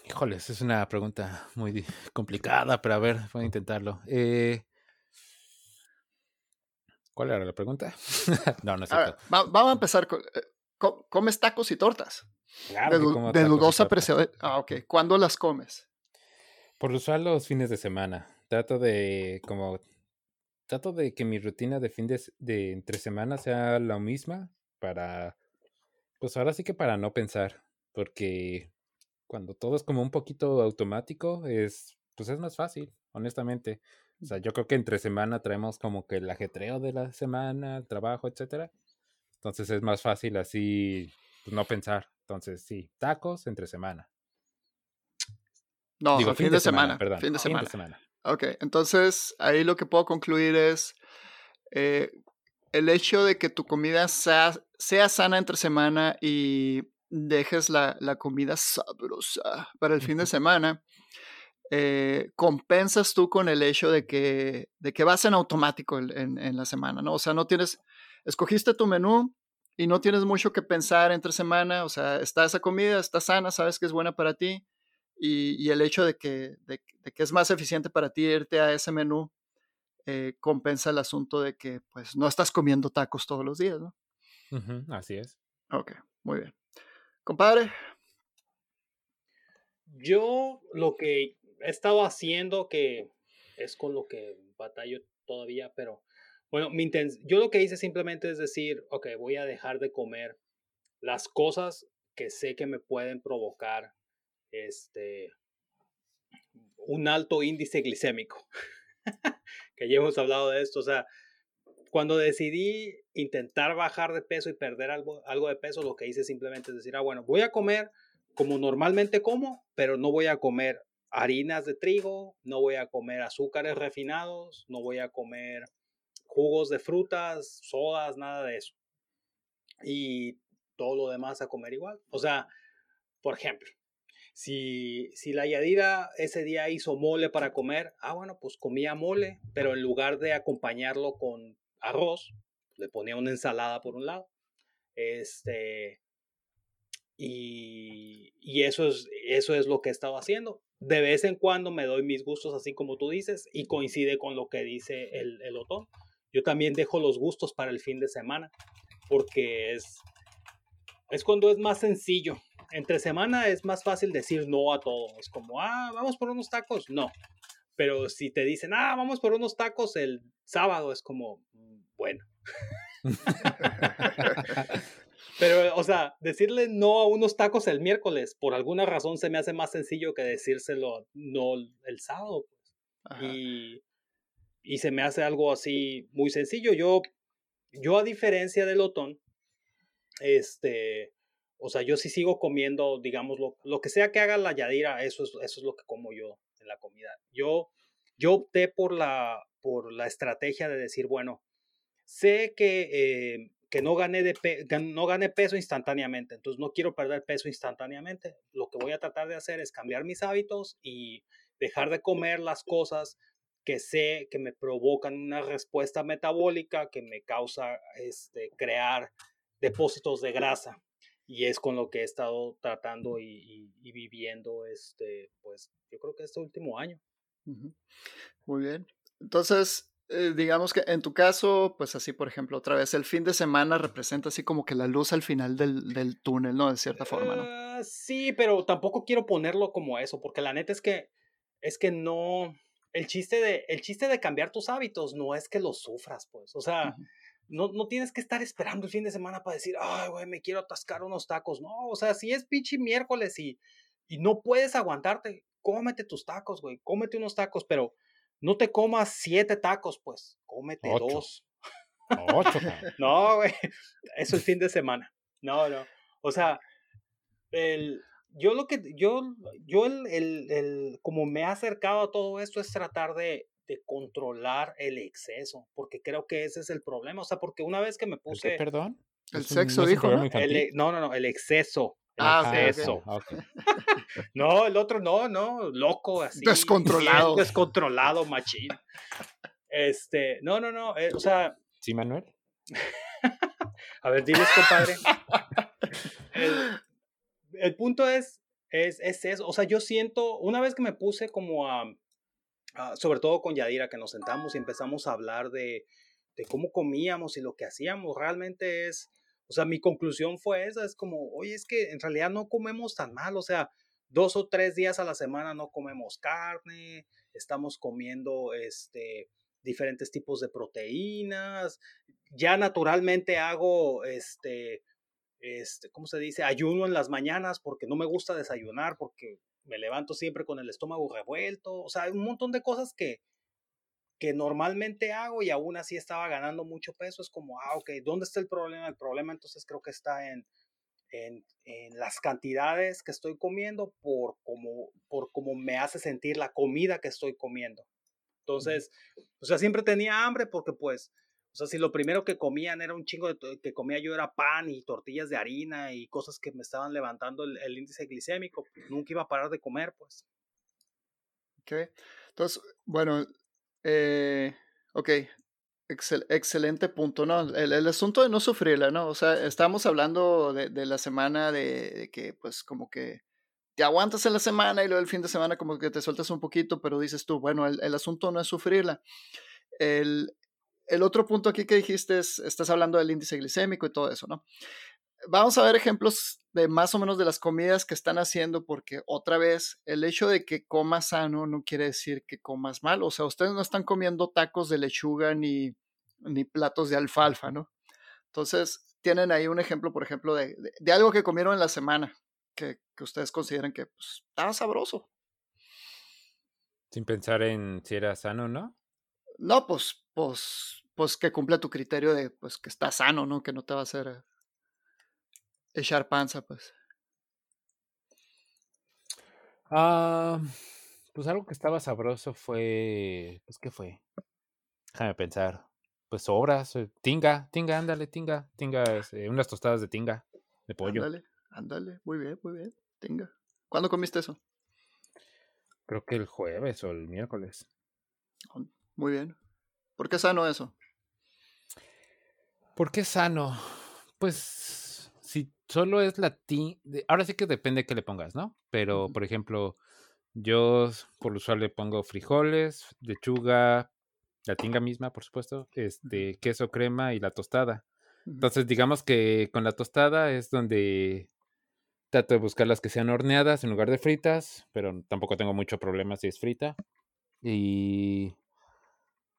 Híjoles, es una pregunta muy complicada, pero a ver, voy a intentarlo. Eh, ¿Cuál era la pregunta? *laughs* no, no es cierto. vamos a empezar con. Eh, ¿Comes tacos y tortas? Claro de, dudosa presión. Ah, ok. ¿Cuándo las comes? Por lo usual los fines de semana. Trato de como trato de que mi rutina de fin de, entre semana sea la misma para Pues ahora sí que para no pensar, porque cuando todo es como un poquito automático, es, pues es más fácil, honestamente. O sea, yo creo que entre semana traemos como que el ajetreo de la semana, el trabajo, etcétera. Entonces es más fácil así pues, no pensar. Entonces, sí, tacos entre semana. No, fin, de, semana, perdón. Fin de semana. Ok, entonces ahí lo que puedo concluir es eh, el hecho de que tu comida sea, sea sana entre semana y dejes la, la, comida sabrosa para el fin de semana, eh, compensas tú con el hecho de que, de que vas en automático en, en, la semana, ¿no? O sea, no tienes, escogiste tu menú y no tienes mucho que pensar entre semana, o sea, está esa comida, está sana, sabes que es buena para ti y, y el hecho de que, de, de que es más eficiente para ti irte a ese menú eh, compensa el asunto de que pues no estás comiendo tacos todos los días, ¿no? así es. Ok, muy bien. Compadre. Yo lo que he estado haciendo, que es con lo que batallo todavía, pero bueno, mi yo lo que hice simplemente es decir, ok, voy a dejar de comer las cosas que sé que me pueden provocar este un alto índice glicémico. *laughs* que ya hemos hablado de esto, o sea, cuando decidí intentar bajar de peso y perder algo, algo de peso, lo que hice simplemente es decir, ah, bueno, voy a comer como normalmente como, pero no voy a comer harinas de trigo, no voy a comer azúcares refinados, no voy a comer jugos de frutas, sodas, nada de eso. Y todo lo demás a comer igual. O sea, por ejemplo, si, si la Yadira ese día hizo mole para comer, ah, bueno, pues comía mole, pero en lugar de acompañarlo con arroz, le ponía una ensalada por un lado. Este, y, y, eso, es, eso es lo que he estado haciendo. De vez en cuando me doy mis gustos, así como tú dices, y coincide con lo que dice el, el otón. Yo también dejo los gustos para el fin de semana, porque es, es cuando es más sencillo entre semana es más fácil decir no a todo. Es como, ah, vamos por unos tacos. No. Pero si te dicen, ah, vamos por unos tacos el sábado, es como, mm, bueno. *laughs* Pero, o sea, decirle no a unos tacos el miércoles, por alguna razón se me hace más sencillo que decírselo no el sábado. Pues. Y, y se me hace algo así muy sencillo. Yo, yo a diferencia del Otón, este, o sea, yo sí sigo comiendo, digamos, lo, lo que sea que haga la Yadira, eso es, eso es lo que como yo en la comida. Yo, yo opté por la, por la estrategia de decir, bueno, sé que, eh, que no, gané de no gané peso instantáneamente, entonces no quiero perder peso instantáneamente. Lo que voy a tratar de hacer es cambiar mis hábitos y dejar de comer las cosas que sé que me provocan una respuesta metabólica que me causa este, crear depósitos de grasa y es con lo que he estado tratando y, viviendo, este, pues yo creo que este último año. Muy bien. Entonces, eh, digamos que en tu caso, pues así, por ejemplo, otra vez, el fin de semana representa así como que la luz al final del, del túnel, ¿no? De cierta forma, ¿no? Ah, sí, pero tampoco quiero ponerlo como eso, porque la neta es que, es que no, el chiste de, el chiste de cambiar tus hábitos no es que los sufras, pues, o sea, no, no tienes que estar esperando el fin de semana para decir, ay, güey, me quiero atascar unos tacos. No, o sea, si es pinche miércoles y, y no puedes aguantarte, cómete tus tacos, güey, cómete unos tacos, pero no te comas siete tacos, pues, cómete dos. Ocho. *laughs* no, güey, eso el fin de semana. No, no. O sea, el, yo lo que, yo, yo el, el, el, como me he acercado a todo esto es tratar de, de controlar el exceso, porque creo que ese es el problema. O sea, porque una vez que me puse. ¿Perdón? El sexo, dijo. ¿no? E, ¿no? no, no, el exceso. El ah, exceso. *laughs* no, el otro no, no, loco, así. Descontrolado. *laughs* Descontrolado, machín. Este, no, no, no, eh, o sea. ¿Sí, Manuel? *laughs* A ver, diles, compadre. el, el punto es, es, es eso. O sea, yo siento, una vez que me puse como a Ah, sobre todo con Yadira, que nos sentamos y empezamos a hablar de, de cómo comíamos y lo que hacíamos, realmente es, o sea, mi conclusión fue esa, es como, oye, es que en realidad no comemos tan mal, o sea, dos o tres días a la semana no comemos carne, estamos comiendo este, diferentes tipos de proteínas, ya naturalmente hago este, este, ¿cómo se dice? Ayuno en las mañanas porque no me gusta desayunar, porque me levanto siempre con el estómago revuelto, o sea, hay un montón de cosas que, que normalmente hago y aún así estaba ganando mucho peso, es como, ah, ok, ¿dónde está el problema? El problema entonces creo que está en, en, en las cantidades que estoy comiendo por cómo, por cómo me hace sentir la comida que estoy comiendo. Entonces, o sea, siempre tenía hambre porque pues o sea, si lo primero que comían era un chingo de que comía yo era pan y tortillas de harina y cosas que me estaban levantando el, índice glicémico, pues, nunca iba a parar de comer, pues. Ok. Entonces, bueno, eh, ok. excelente punto, ¿no? El, asunto de no sufrirla, ¿no? O sea, estamos hablando de, la semana de, que, pues, como que te aguantas en la semana y luego el fin de semana como que te sueltas un poquito, pero dices tú, bueno, el, el asunto no es sufrirla. El, el otro punto aquí que dijiste es, estás hablando del índice glicémico y todo eso, ¿no? Vamos a ver ejemplos de más o menos de las comidas que están haciendo, porque otra vez, el hecho de que comas sano no quiere decir que comas mal. O sea, ustedes no están comiendo tacos de lechuga ni, ni platos de alfalfa, ¿no? Entonces, tienen ahí un ejemplo, por ejemplo, de, de, algo que comieron en la semana, que, que ustedes consideran que pues, estaba sabroso. Sin pensar en si era sano, ¿no? No, pues, pues, pues que cumpla tu criterio de pues que está sano, ¿no? Que no te va a hacer eh, echar panza, pues. Ah, pues algo que estaba sabroso fue, pues, ¿qué fue? Déjame pensar. Pues sobras, eh, tinga, tinga, ándale, tinga, tinga, este, unas tostadas de tinga, de pollo. Ándale, ándale, muy bien, muy bien, tinga. ¿Cuándo comiste eso? Creo que el jueves o el miércoles. Muy bien. ¿Por qué sano eso? ¿Por qué sano? Pues si solo es la tinga, ahora sí que depende de qué le pongas, ¿no? Pero, por ejemplo, yo por lo usual le pongo frijoles, lechuga, la tinga misma, por supuesto, este, queso, crema y la tostada. Entonces, digamos que con la tostada es donde trato de buscar las que sean horneadas en lugar de fritas, pero tampoco tengo mucho problema si es frita. Y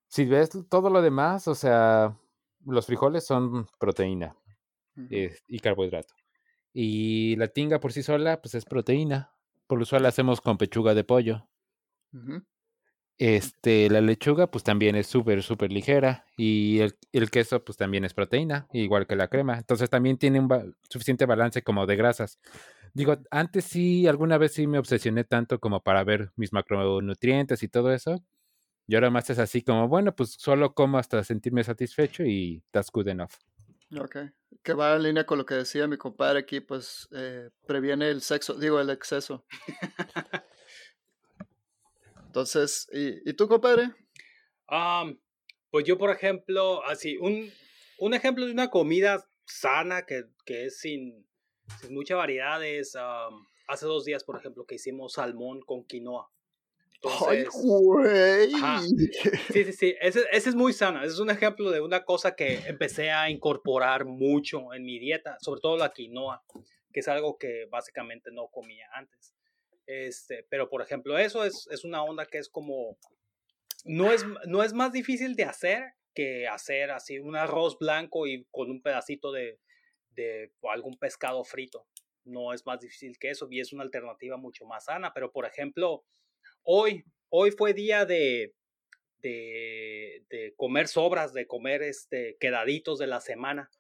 si ves todo lo demás, o sea, los frijoles son proteína y carbohidrato. Y la tinga por sí sola, pues es proteína. Por lo usual la hacemos con pechuga de pollo. Este, la lechuga, pues también es súper, súper ligera. Y el, el, queso, pues también es proteína, igual que la crema. Entonces también tiene un suficiente balance como de grasas. Digo, antes sí, alguna vez sí me obsesioné tanto como para ver mis macronutrientes y todo eso. Y ahora más es así como, bueno, pues solo como hasta sentirme satisfecho y that's good enough. Ok, que va en línea con lo que decía mi compadre aquí, pues eh, previene el sexo, digo, el exceso. *laughs* Entonces, ¿y, tú, compadre? pues yo, por ejemplo, así, un, un, ejemplo de una comida sana que, que es sin, sin mucha variedad es, hace dos días, por ejemplo, que hicimos salmón con quinoa. ¡Ay, güey! Sí, sí, sí. Ese, *laughs* ese, es muy sano. Ese es un ejemplo de una cosa que empecé a incorporar mucho en mi dieta, sobre todo la quinoa, que es algo que básicamente no comía antes. Este, pero, por ejemplo, eso es, es una onda que es como... No es, no es más difícil de hacer que hacer así un arroz blanco y con un pedacito de, de algún pescado frito. No es más difícil que eso y es una alternativa mucho más sana. Pero, por ejemplo, hoy, hoy fue día de, de, de, comer sobras, de comer este, quedaditos de la semana.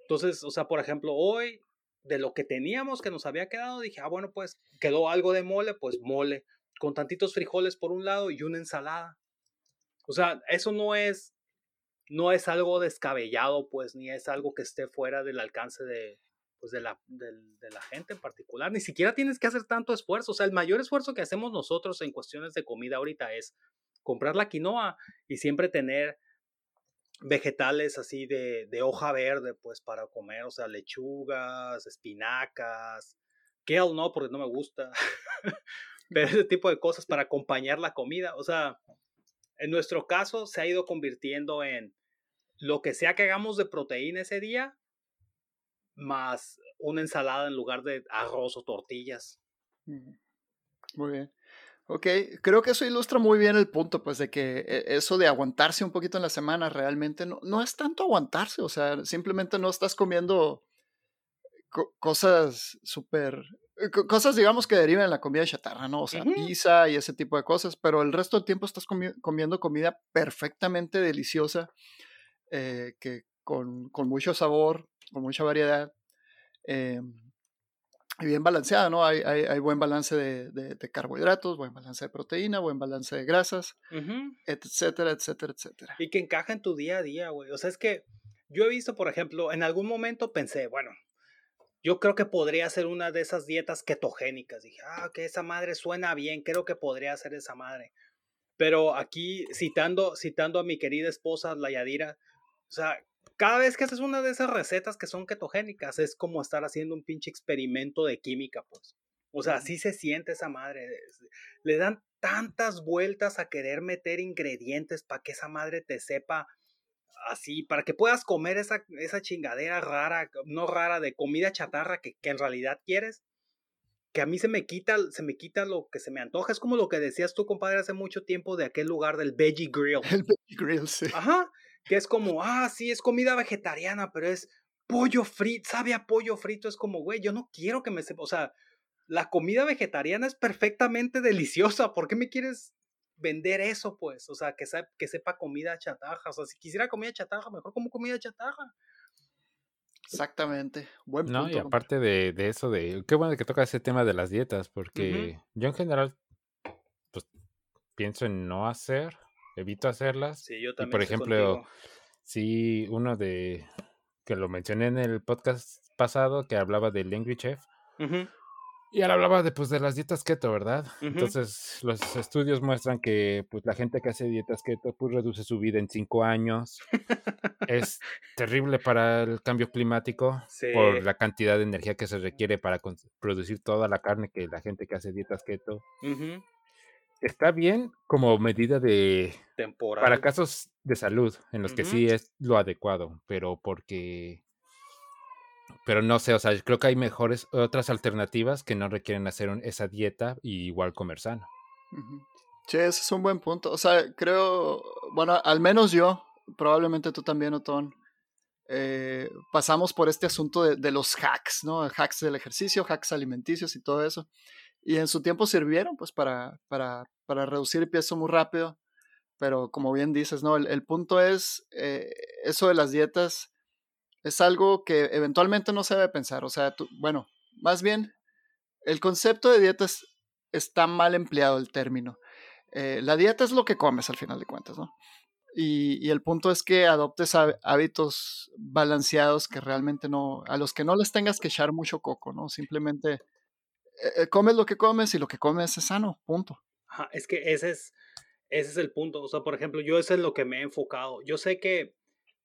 Entonces, o sea, por ejemplo, hoy de lo que teníamos que nos había quedado, dije, ah, bueno, pues quedó algo de mole, pues mole, con tantitos frijoles por un lado y una ensalada. O sea, eso no es, no es algo descabellado, pues, ni es algo que esté fuera del alcance de, pues de la, de, la gente en particular. Ni siquiera tienes que hacer tanto esfuerzo. O sea, el mayor esfuerzo que hacemos nosotros en cuestiones de comida ahorita es comprar la quinoa y siempre tener vegetales así de, de hoja verde, pues para comer, o sea, lechugas, espinacas, kale no, porque no me gusta, *laughs* pero ese tipo de cosas para acompañar la comida, o sea, en nuestro caso se ha ido convirtiendo en lo que sea que hagamos de proteína ese día, más una ensalada en lugar de arroz o tortillas. Muy bien. Ok, creo que eso ilustra muy bien el punto, pues, de que eh, eso de aguantarse un poquito en la semana realmente no, no es tanto aguantarse, o sea, simplemente no estás comiendo cosas súper eh, cosas, digamos, que derivan de la comida chatarra, ¿no? O sea, pizza y ese tipo de cosas, pero el resto del tiempo estás comiendo comida perfectamente deliciosa, eh, que con, con, mucho sabor, con mucha variedad, eh, y bien balanceada, ¿no? Hay, hay, hay buen balance de, de, carbohidratos, buen balance de proteína, buen balance de grasas, etcétera, etcétera, etcétera. Y que encaja en tu día a día, güey. O sea, es que yo he visto, por ejemplo, en algún momento pensé, bueno, yo creo que podría ser una de esas dietas ketogénicas. Dije, ah, que esa madre suena bien, creo que podría ser esa madre. Pero aquí, citando, citando a mi querida esposa, la Yadira, o sea, cada vez que haces una de esas recetas que son ketogénicas, es como estar haciendo un pinche experimento de química, pues. O sea, así se siente esa madre. Le dan tantas vueltas a querer meter ingredientes para que esa madre te sepa así, para que puedas comer esa, esa chingadera rara, no rara, de comida chatarra que, que, en realidad quieres, que a mí se me, quita, se me quita lo que se me antoja. Es como lo que decías tú, compadre, hace mucho tiempo de aquel lugar del Veggie Grill. El Veggie Grill, sí. Ajá, que es como, ah, sí, es comida vegetariana, pero es pollo frito, sabe a pollo frito, es como, güey, yo no quiero que me sepa, o sea, la comida vegetariana es perfectamente *laughs* deliciosa, ¿por qué me quieres vender eso, pues, o sea, que, que sepa comida chatarra, o sea, si quisiera comida chatarra, mejor como comida chatarra. Exactamente, buen punto. No, y aparte de, de, eso, de qué bueno que toca ese tema de las dietas, porque yo en general, pues, pienso en no hacer, evito hacerlas. Sí, yo también. Y por ejemplo, sí, uno de, que lo mencioné en el podcast pasado, que hablaba del Language Chef, y ahora hablaba de, pues, de las dietas keto, ¿verdad? Entonces, los estudios muestran que pues, la gente que hace dietas keto pues, reduce su vida en cinco años. *laughs* es terrible para el cambio climático por la cantidad de energía que se requiere para producir toda la carne que la gente que hace dietas keto. Está bien como medida de... Temporal. Para casos de salud, en los que sí es lo adecuado, pero porque pero no sé, o sea, creo que hay mejores, otras alternativas que no requieren hacer esa dieta y igual comer sano. Sí, ese es un buen punto. O sea, creo, bueno, al menos yo, probablemente tú también, Otón, eh, pasamos por este asunto de, los hacks, ¿no? Hacks del ejercicio, hacks alimenticios y todo eso. Y en su tiempo sirvieron, pues, para, para, para reducir el peso muy rápido. Pero como bien dices, ¿no? El, punto es, eh, eso de las dietas es algo que eventualmente no se debe pensar. O sea, bueno, más bien, el concepto de dieta está mal empleado el término. Eh, la dieta es lo que comes al final de cuentas, ¿no? Y, el punto es que adoptes hábitos balanceados que realmente no, a los que no les tengas que echar mucho coco, ¿no? Simplemente eh, eh, comes lo que comes y lo que comes es sano, punto. es que ese es, ese es el punto. O sea, por ejemplo, yo eso es lo que me he enfocado. Yo sé que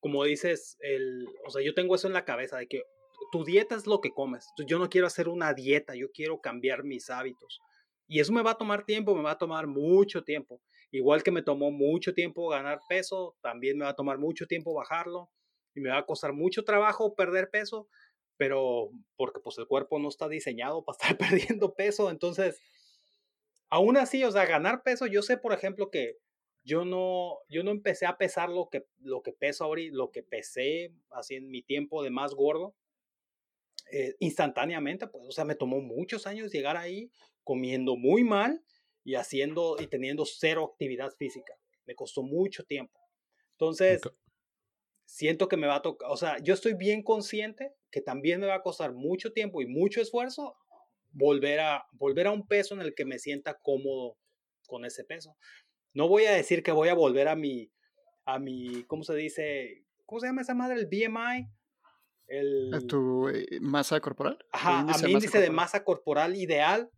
como dices, el, o sea, yo tengo eso en la cabeza de que tu dieta es lo que comes. Yo no quiero hacer una dieta, yo quiero cambiar mis hábitos. Y eso me va a tomar tiempo, me va a tomar mucho tiempo. Igual que me tomó mucho tiempo ganar peso, también me va a tomar mucho tiempo bajarlo y me va a costar mucho trabajo perder peso, pero porque pues el cuerpo no está diseñado para estar *laughs* perdiendo peso, entonces aún así, o sea, ganar peso, yo sé por ejemplo que yo no, yo no empecé a pesar lo que, lo que peso ahorita, lo que pesé así en mi tiempo de más gordo, eh, instantáneamente, pues, o sea, me tomó muchos años llegar ahí comiendo muy mal y haciendo y teniendo cero actividad física. Me costó mucho tiempo. Entonces, siento que me va a tocar, o sea, yo estoy bien consciente que también me va a costar mucho tiempo y mucho esfuerzo volver a, volver a un peso en el que me sienta cómodo con ese peso. No voy a decir que voy a volver a mi, a mi, ¿cómo se dice? ¿Cómo se llama esa madre? El BMI. El, ¿Tu eh, masa corporal? Ajá, a mi índice de masa corporal ideal.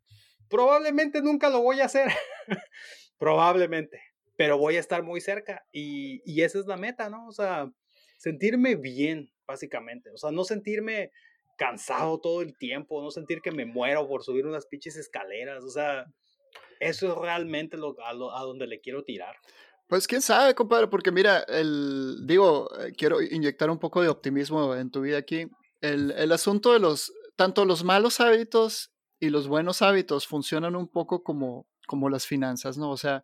Probablemente nunca lo voy a hacer. *laughs* Probablemente. Pero voy a estar muy cerca. Y, y esa es la meta, ¿no? O sea, sentirme bien, básicamente. O sea, no sentirme cansado todo el tiempo, no sentir que me muero por subir unas pinches escaleras. O sea, eso es realmente lo, a, donde le quiero tirar. Pues quién sabe, compadre, porque mira, el, digo, eh, quiero inyectar un poco de optimismo en tu vida aquí. El, el asunto de los, tanto los malos hábitos y los buenos hábitos funcionan un poco como, como las finanzas, ¿no? O sea,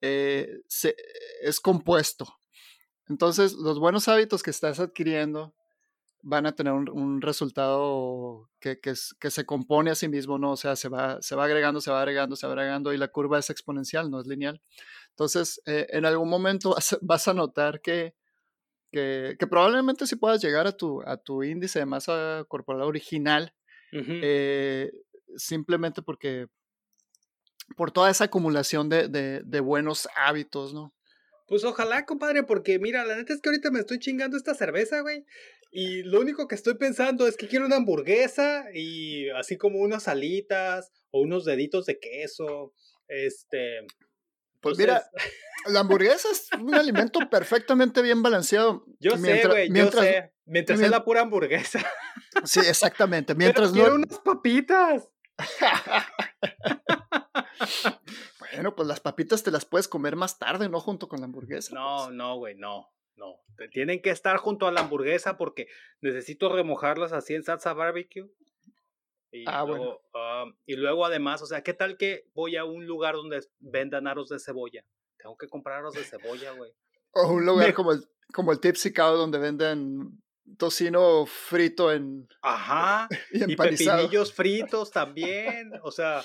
eh, se, es compuesto. Entonces, los buenos hábitos que estás adquiriendo van a tener un, resultado que, que, que, se compone a sí mismo, ¿no? O sea, se va, se va agregando, se va agregando, se va agregando y la curva es exponencial, no es lineal. Entonces, eh, en algún momento vas, a notar que, que, probablemente si puedas llegar a tu, a tu índice de masa corporal original, eh, simplemente porque por toda esa acumulación de, de, de buenos hábitos, ¿no? Pues ojalá, compadre, porque mira, la neta es que ahorita me estoy chingando esta cerveza, güey. Y lo único que estoy pensando es que quiero una hamburguesa y así como unas alitas o unos deditos de queso. Este. Pues mira, la hamburguesa es un alimento perfectamente bien balanceado. Yo sé, güey, yo sé. Mientras es la pura hamburguesa. *laughs* Sí, exactamente. Mientras Pero quiero unas papitas. *laughs* *laughs* Bueno, pues las papitas te las puedes comer más tarde, no junto con la hamburguesa. No, pues. no, güey, no, no. Tienen que estar junto a la hamburguesa porque necesito remojarlas así en salsa barbecue. Y ah, luego, bueno. y luego además, o sea, ¿qué tal que voy a un lugar donde vendan aros de cebolla? Tengo que comprar aros de cebolla, güey. O un lugar como el, como el Tipsy Cow donde venden tocino frito en... Ajá. *laughs* y, y pepinillos fritos también. O sea,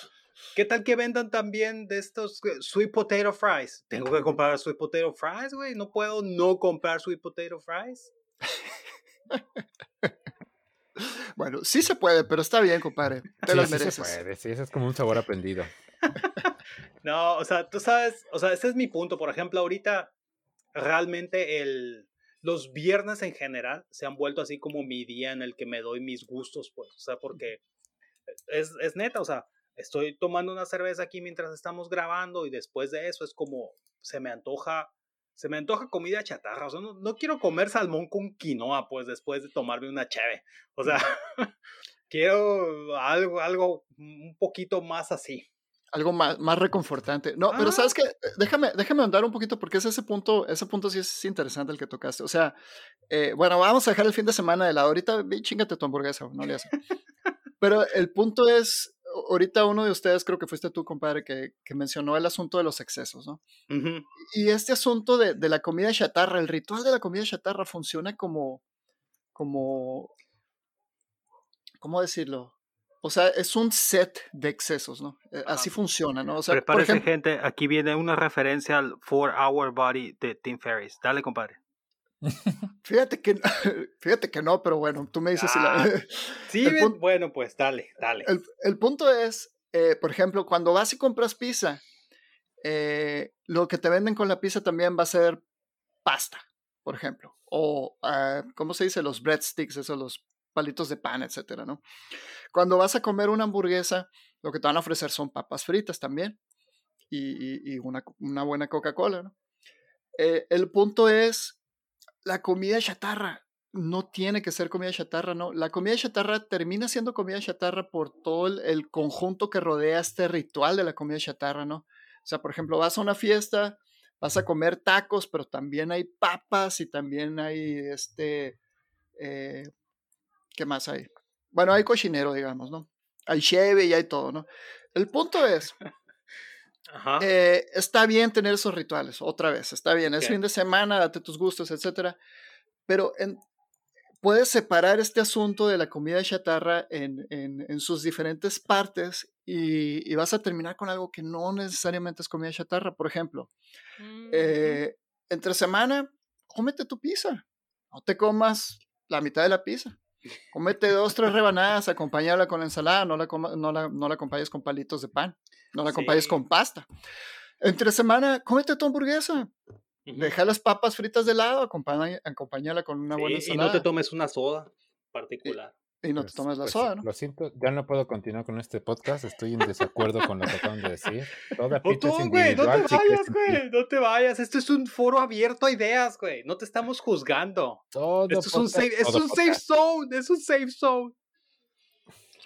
¿Qué tal que vendan también de estos eh, sweet potato fries? Tengo que comprar sweet potato fries, güey. No puedo no comprar sweet potato fries. *laughs* bueno, sí se puede, pero está bien, compadre. Te sí, Sí se puede, sí, eso es como un sabor aprendido. *laughs* no, o sea, tú sabes, o sea, ese es mi punto. Por ejemplo, ahorita realmente el, los viernes en general se han vuelto así como mi día en el que me doy mis gustos, pues, o sea, porque es, es neta, o sea, estoy tomando una cerveza aquí mientras estamos grabando y después de eso es como se me antoja se me antoja comida chatarra, o sea, no, quiero comer salmón con quinoa, pues después de tomarme una cheve, o sea, *laughs* quiero algo, algo un poquito más así. Algo más, más reconfortante. No, pero sabes que, déjame, déjame andar un poquito porque es ese punto, ese punto sí es interesante el que tocaste. O sea, eh, bueno, vamos a dejar el fin de semana de lado. Ahorita, chingate tu hamburguesa, no le hace. *laughs* Pero el punto es, ahorita uno de ustedes, creo que fuiste tú, compadre, que, que mencionó el asunto de los excesos, ¿no? Y este asunto de, de, la comida chatarra, el ritual de la comida chatarra funciona como, como, ¿cómo decirlo? O sea, es un set de excesos, ¿no? Eh, así funciona, ¿no? O sea, Prepárese, gente, aquí viene una referencia al Four Hour Body de Tim Ferriss. Dale, compadre. *laughs* Fíjate que, *laughs* fíjate que no, pero bueno, tú me dices si la... Ah, *laughs* sí, bueno, pues dale, dale. El, punto es, eh, por ejemplo, cuando vas y compras pizza, eh, lo que te venden con la pizza también va a ser pasta, por ejemplo, o, uh, ¿cómo se dice? Los breadsticks, esos, los palitos de pan, etcétera, ¿no? Cuando vas a comer una hamburguesa, lo que te van a ofrecer son papas fritas también y, y, una, una, buena Coca-Cola, ¿no? Eh, el punto es la comida chatarra no tiene que ser comida chatarra, no. La comida chatarra termina siendo comida chatarra por todo el, conjunto que rodea este ritual de la comida chatarra, ¿no? O sea, por ejemplo, vas a una fiesta, vas a comer tacos, pero también hay papas y también hay este, eh, ¿qué más hay? Bueno, hay cochinero, digamos, ¿no? Hay cheve y hay todo, ¿no? El punto es, eh, está bien tener esos rituales, otra vez, está bien, es fin de semana, date tus gustos, etcétera, pero puedes separar este asunto de la comida chatarra en, en, sus diferentes partes y, vas a terminar con algo que no necesariamente es comida chatarra. Por ejemplo, eh, entre semana, cómete tu pizza, no te comas la mitad de la pizza. Comete dos, tres rebanadas, acompañarla con ensalada, no la, no, la, no la acompañes con palitos de pan, no la acompañes con pasta. Entre semana, cómete tu hamburguesa. Deja las papas fritas de lado, acompáñala con una buena ensalada. Y no te tomes una soda particular. Y no te tomes la pues, soda, ¿no? Lo siento, ya no puedo continuar con este podcast, estoy en desacuerdo con lo que acaban de decir. Toda pizza es güey, no te vayas, güey, no te vayas. Esto es un foro abierto a ideas, güey. No te estamos juzgando. Todo Esto es un, safe, es un safe zone, es un safe zone.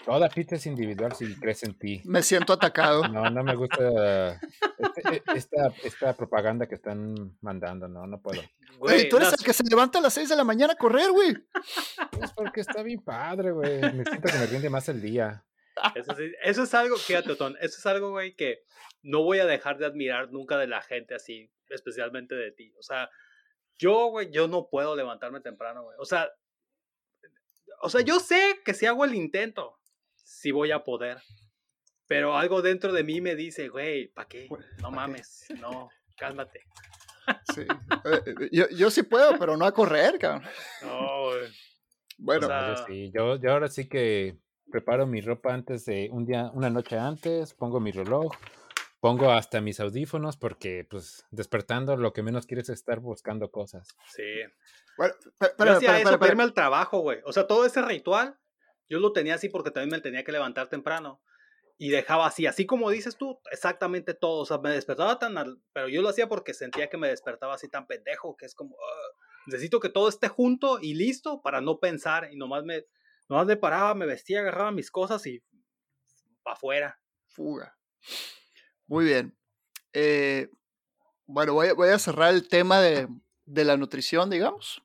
Toda pizza es individual si crees en ti. Me siento atacado. No, no me gusta este, e, esta, esta, propaganda que están mandando. No, no puedo. Güey, tú eres el que se levanta a las 6 de la mañana a correr, güey. Es porque está bien padre, güey. Me siento que me rinde más el día. Eso, eso es algo, fíjate, Otón, eso es algo, güey, que no voy a dejar de admirar nunca de la gente así, especialmente de ti. O sea, yo, güey, yo no puedo levantarme temprano, güey. O sea, o sea, yo sé que si hago el intento, sí voy a poder. Pero algo dentro de mí me dice, güey, ¿para qué? No mames, no, cálmate. Sí. Eh, eh, yo, yo, sí puedo, pero no a correr, cabrón. No, güey. Bueno, O sea, Yo sí, yo, yo ahora sí que preparo mi ropa antes de un día, una noche antes, pongo mi reloj, pongo hasta mis audífonos porque pues despertando lo que menos quieres es estar buscando cosas. sí. bueno, pe- Yo espérame, hacía espérame, eso para espérame, irme al trabajo, güey. O sea, todo ese ritual, yo lo tenía así porque también me tenía que levantar temprano. Y dejaba así, así como dices tú, exactamente todo. O sea, me despertaba tan... al- Pero yo lo hacía porque sentía que me despertaba así tan pendejo, que es como... "Ugh, necesito que todo esté junto y listo para no pensar. Y nomás me, nomás me paraba, me vestía, agarraba mis cosas y... para afuera. Fuga. Muy bien. Eh, bueno, voy, a- voy a cerrar el tema de, de la nutrición, digamos.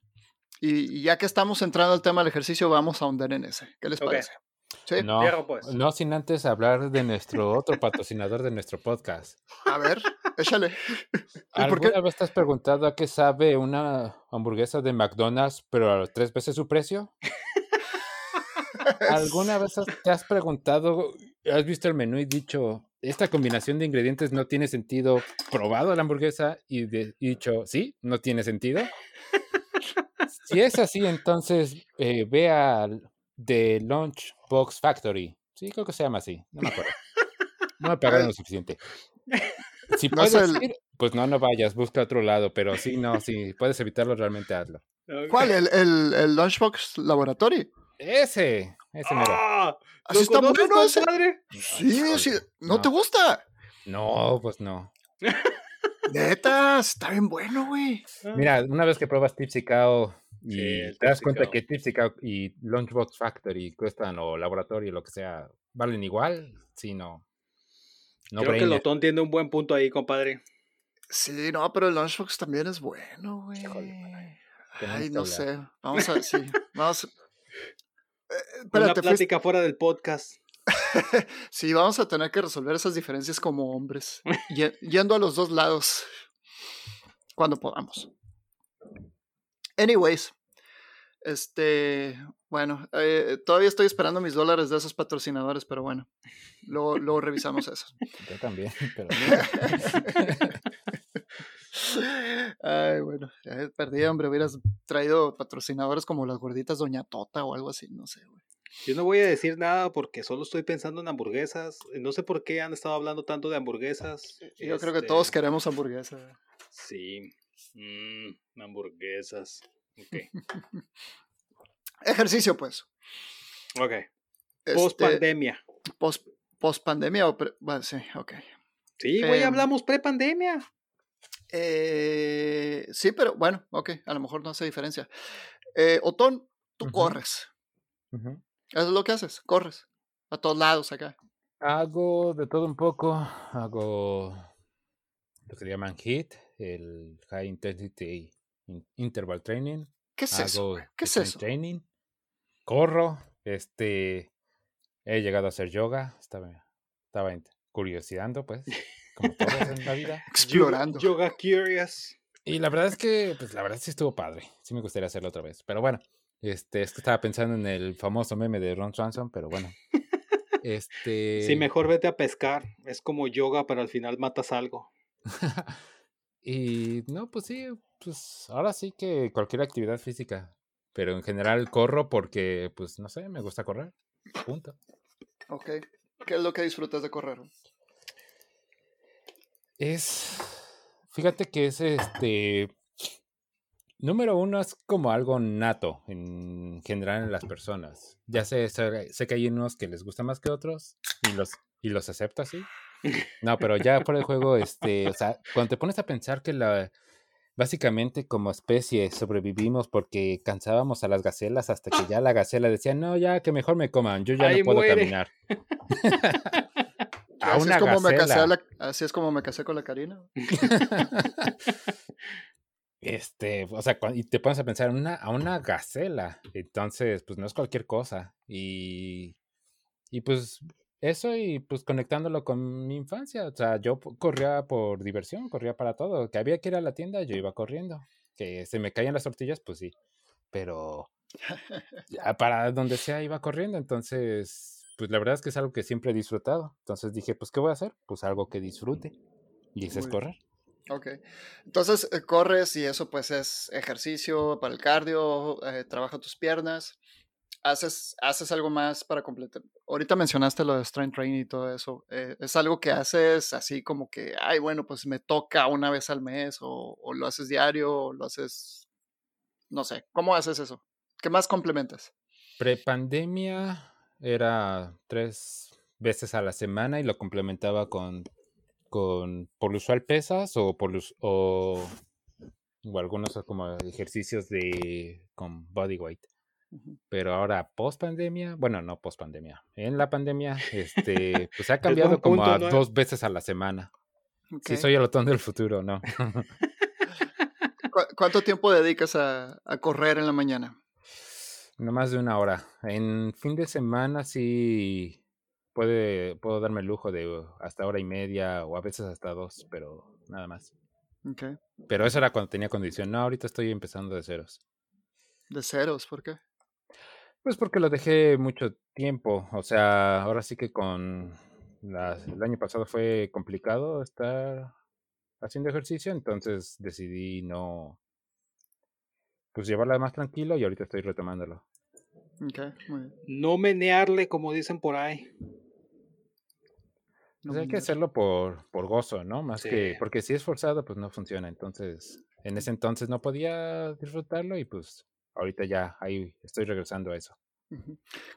Y, y ya que estamos entrando al tema del ejercicio, vamos a ahondar en ese. ¿Qué les parece? Sí. No, pues. no sin antes hablar de nuestro otro patrocinador de nuestro podcast. A ver, échale. ¿Y por qué? ¿Alguna vez te has preguntado a qué sabe una hamburguesa de McDonald's, pero a tres veces su precio? ¿Alguna vez te has preguntado, has visto el menú y dicho, esta combinación de ingredientes no tiene sentido, probado la hamburguesa y, de- y dicho, sí, no tiene sentido? Si es así, entonces eh, ve al The Lunchbox Factory. Sí, creo que se llama así, no me acuerdo. No me *laughs* pagaron lo suficiente. *laughs* Si No puedes es el- ir, pues no, no vayas, busca otro lado, pero sí, no, si puedes evitarlo, realmente hazlo. ¿Cuál? ¿El, el, el Lunchbox Laboratory? Ese, ese mero. ¡Ah! ¿Así ¿Lo está bueno ese? compadre? Sí, Híjole, sí. ¿No, te no. gusta? No, pues no. Neta, está bien bueno, güey. *laughs* Mira, una vez que pruebas Tipsy Cow y Sí, el te das cuenta que Tipsy Cow y Lunchbox Factory cuestan o laboratorio, lo que sea, valen igual, sí, no. No Creo que brainer. Lotón tiene un buen punto ahí, compadre. Sí, no, pero el Lunchbox también es bueno, güey. Ay, no hablar. sé. Vamos a, sí, *laughs* vamos. a- Eh, Una fuiste- plática fuera del podcast. *laughs* Sí, vamos a tener que resolver esas diferencias como hombres, *laughs* ye- yendo a los dos lados cuando podamos. Anyways, este, bueno, eh, todavía estoy esperando mis dólares de esos patrocinadores, pero bueno, luego, luego revisamos eso. *laughs* Yo también, *laughs* pero *laughs* Ay, bueno, ya perdí, hombre, hubieras traído patrocinadores como las gorditas Doña Tota o algo así, no sé, güey. Yo no voy a decir nada porque solo estoy pensando en hamburguesas. No sé por qué han estado hablando tanto de hamburguesas. Yo creo que todos Este, queremos hamburguesa. Sí. Mm, hamburguesas. Ok. *laughs* Ejercicio, pues. Ok. Este, Post pandemia. post, post pandemia o pre- bueno, sí, ok. Sí, güey, em, hablamos pre-pandemia. Eh, sí, pero bueno, ok, a lo mejor no hace diferencia. Eh, Otón, tú corres. Eso es lo que haces, corres. A todos lados acá. hago de todo un poco. Hago lo que le llaman HIIT, el High Intensity In- Interval Training. ¿Qué es eso? hago? ¿Qué es eso? Training. Corro. Este. He llegado a hacer yoga. Estaba, estaba curiosidando, pues. Como todos en la vida. *laughs* Explorando. Yoga, yoga Curious. Y la verdad es que, pues la verdad sí estuvo padre. Sí me gustaría hacerlo otra vez. Pero bueno, este, es que estaba pensando en el famoso meme de Ron Swanson, pero bueno. *laughs* Este. Sí, mejor vete a pescar. Es como yoga, pero al final matas algo. *laughs* y no, pues sí, pues ahora sí que cualquier actividad física. Pero en general corro porque, pues no sé, me gusta correr. Punto. Ok. ¿Qué es lo que disfrutas de correr? Es. Fíjate que es este. Número uno es como algo nato en general en las personas. Ya sé, sé, que hay unos que les gusta más que otros y los, y los acepto así. No, pero ya por el juego, este, o sea, cuando te pones a pensar que la, básicamente como especie sobrevivimos porque cansábamos a las gacelas hasta que ya la gacela decía, no, ya que mejor me coman, yo ya Ahí no puedo muere". caminar. *laughs* a Así una es, como me casé a la- así es como me casé con la Karina. *laughs* Este, o sea, y te pones a pensar una, a una gacela. Entonces, pues no es cualquier cosa. Y, y pues eso y pues conectándolo con mi infancia. O sea, yo corría por diversión, corría para todo. Que había que ir a la tienda, yo iba corriendo. Que se me caían las tortillas, pues sí. Pero para donde sea iba corriendo, entonces, pues la verdad es que es algo que siempre he disfrutado. Entonces dije, pues, ¿qué voy a hacer? Pues algo que disfrute. Y eso es correr. Ok. Entonces eh, corres y eso pues es ejercicio para el cardio, eh, trabaja tus piernas. ¿Haces, ¿Haces algo más para completar? Ahorita mencionaste lo de strength training y todo eso. Eh, ¿Es algo que haces así como que, ay, bueno, pues me toca una vez al mes o, o lo haces diario o lo haces, no sé, ¿cómo haces eso? ¿Qué más complementas? Prepandemia era tres veces a la semana y lo complementaba con con por usual pesas o por o, o algunos como ejercicios de con body weight. Pero ahora post pandemia, bueno, no post pandemia, en la pandemia, este, pues ha *laughs* cambiado como a dos veces a la semana. Sí, soy el otoño del futuro, ¿no? *laughs* ¿Cuánto tiempo dedicas a, a, correr en la mañana? No más de una hora. En fin de semana sí puede, puedo darme el lujo de hasta hora y media o a veces hasta dos, pero nada más. Okay. Pero eso era cuando tenía condición. No, ahorita estoy empezando de ceros. ¿De ceros? ¿Por qué? Pues porque lo dejé mucho tiempo. O sea, ahora sí que con el año pasado fue complicado estar haciendo ejercicio, entonces decidí no, pues llevarla más tranquilo y ahorita estoy retomándolo. Okay, No menearle como dicen por ahí. Pues hay que hacerlo por, por gozo, ¿no? Más que, porque si es forzado, pues no funciona. Entonces, en ese entonces no podía disfrutarlo y pues ahorita ya ahí estoy regresando a eso.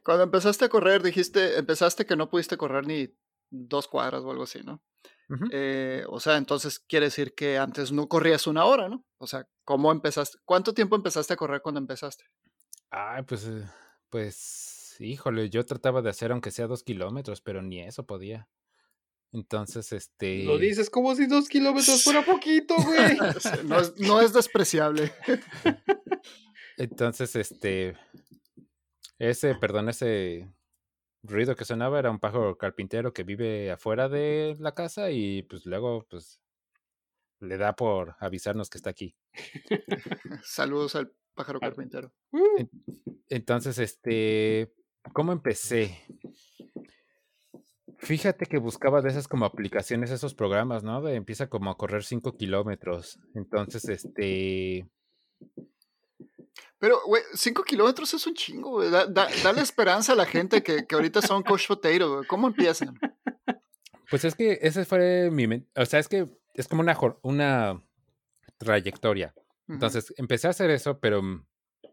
Cuando empezaste a correr, dijiste, empezaste que no pudiste correr ni dos cuadras o algo así, ¿no? Eh, o sea, entonces quiere decir que antes no corrías una hora, ¿no? O sea, ¿cómo empezaste? ¿Cuánto tiempo empezaste a correr cuando empezaste? Ay, pues, eh, pues, híjole, yo trataba de hacer aunque sea dos kilómetros, pero ni eso podía. Entonces, este. Lo dices como si dos kilómetros fuera poquito, güey. *laughs* *laughs* no, es, despreciable. *laughs* Entonces, este. Ese, perdón, ese ruido que sonaba era un pájaro carpintero que vive afuera de la casa y pues luego, pues, le da por avisarnos que está aquí. *laughs* Saludos al pájaro carpintero. Entonces, este. ¿Cómo empecé? Fíjate que buscaba de esas como aplicaciones, esos programas, ¿no? De empieza como a correr 5 kilómetros. Entonces, este... Pero, güey, 5 kilómetros es un chingo, güey. Da, dale esperanza a la gente que, que ahorita son coach potato, güey. ¿Cómo empiezan? Pues es que ese fue mi... O sea, es que es como una, una trayectoria. Entonces, empecé a hacer eso, pero mm,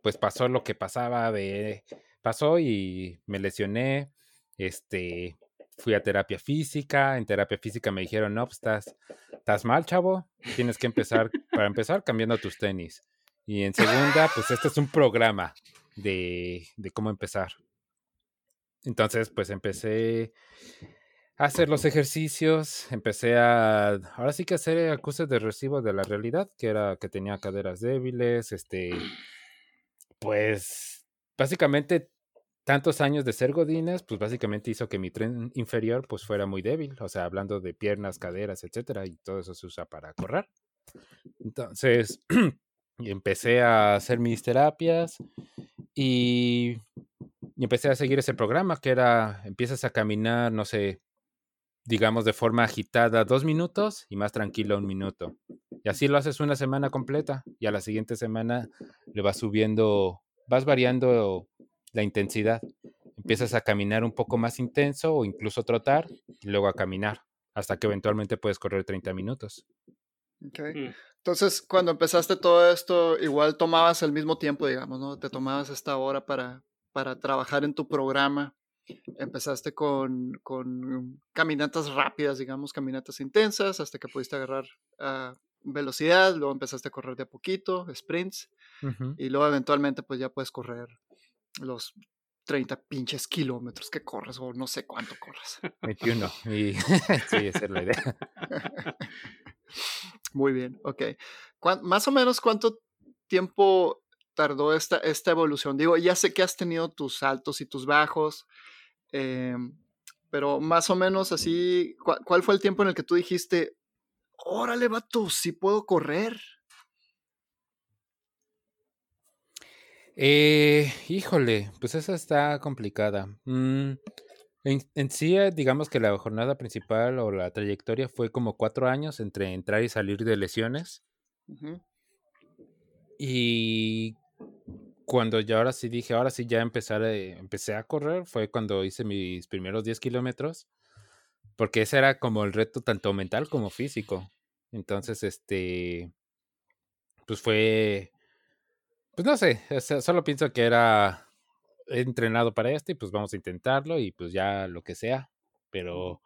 pues pasó lo que pasaba de... Pasó y me lesioné. Este, fui a terapia física, en terapia física me dijeron, no, pues estás, estás mal, chavo, tienes que empezar, para empezar, cambiando tus tenis. Y en segunda, pues este es un programa de, de cómo empezar. Entonces, pues empecé a hacer los ejercicios, empecé a, ahora sí que hacer acuses de recibo de la realidad, que era que tenía caderas débiles, este, pues básicamente tantos años de ser godines, pues básicamente hizo que mi tren inferior pues fuera muy débil, o sea, hablando de piernas, caderas, etcétera, y todo eso se usa para correr. Entonces, *clears throat* empecé a hacer mis terapias y, y, empecé a seguir ese programa que era, empiezas a caminar, no sé, digamos de forma agitada dos minutos y más tranquilo un minuto. Y así lo haces una semana completa y a la siguiente semana le vas subiendo, vas variando la intensidad. Empiezas a caminar un poco más intenso o incluso trotar y luego a caminar hasta que eventualmente puedes correr 30 minutos. Okay. Mm. Entonces, cuando empezaste todo esto, igual tomabas el mismo tiempo, digamos, ¿no? Te tomabas esta hora para, para trabajar en tu programa. Empezaste con, con caminatas rápidas, digamos, caminatas intensas, hasta que pudiste agarrar uh, velocidad, luego empezaste a correr de a poquito, sprints, y luego eventualmente pues ya puedes correr los 30 pinches kilómetros que corres o no sé cuánto corres. 21. Y *laughs* sí, esa es la idea. *laughs* *laughs* Muy bien, ok. Más o menos cuánto tiempo tardó esta, esta evolución? Digo, ya sé que has tenido tus altos y tus bajos, em, pero más o menos así, ¿cuál, fue el tiempo en el que tú dijiste, órale, vato, sí puedo correr? Eh, híjole, pues esa está complicada. Mm, en, sí, eh, digamos que la jornada principal o la trayectoria fue como cuatro años entre entrar y salir de lesiones. Y cuando ya ahora sí dije, ahora sí ya empezar, empecé a correr, fue cuando hice mis primeros 10 kilómetros, porque ese era como el reto tanto mental como físico. Entonces, este, pues fue, pues no sé, solo pienso que era entrenado para esto y pues vamos a intentarlo y pues ya lo que sea, pero,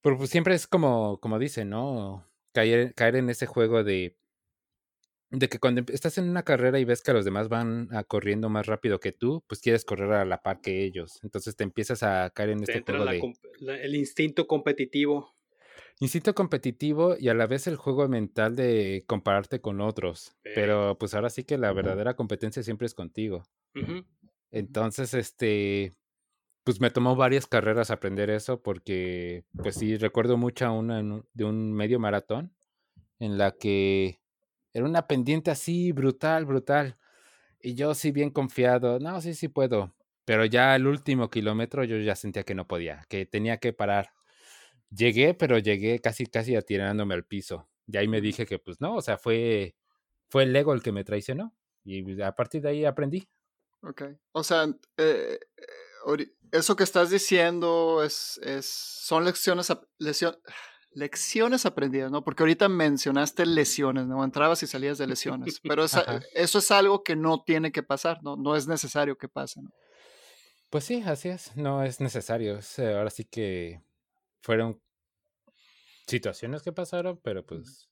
pero pues siempre es como, como dicen, ¿no? Caer, caer en ese juego de de que cuando estás en una carrera y ves que los demás van a corriendo más rápido que tú, pues quieres correr a la par que ellos. Entonces te empiezas a caer en este juego de... el instinto competitivo. Instinto competitivo y a la vez el juego mental de compararte con otros. Pero pues ahora sí que la verdadera competencia siempre es contigo. Entonces, este, pues me tomó varias carreras aprender eso porque, pues sí, recuerdo mucho una de un medio maratón en la que era una pendiente así, brutal, brutal. Y yo sí bien confiado, no, sí, sí puedo. Pero ya el último kilómetro yo ya sentía que no podía, que tenía que parar. Llegué, pero llegué casi, casi atirándome al piso. Y ahí me dije que pues no, o sea, fue, fue el ego el que me traicionó. Y a partir de ahí aprendí. Ok. O sea, eh, eh, eso que estás diciendo es, es son lecciones, lecciones *sighs* lecciones aprendidas, ¿no? Porque ahorita mencionaste lesiones, ¿no? Entrabas y salías de lesiones, pero eso es algo que no tiene que pasar, ¿no? No es necesario que pase, ¿no? Pues sí, así es, no es necesario. ahora sí que fueron situaciones que pasaron, pero pues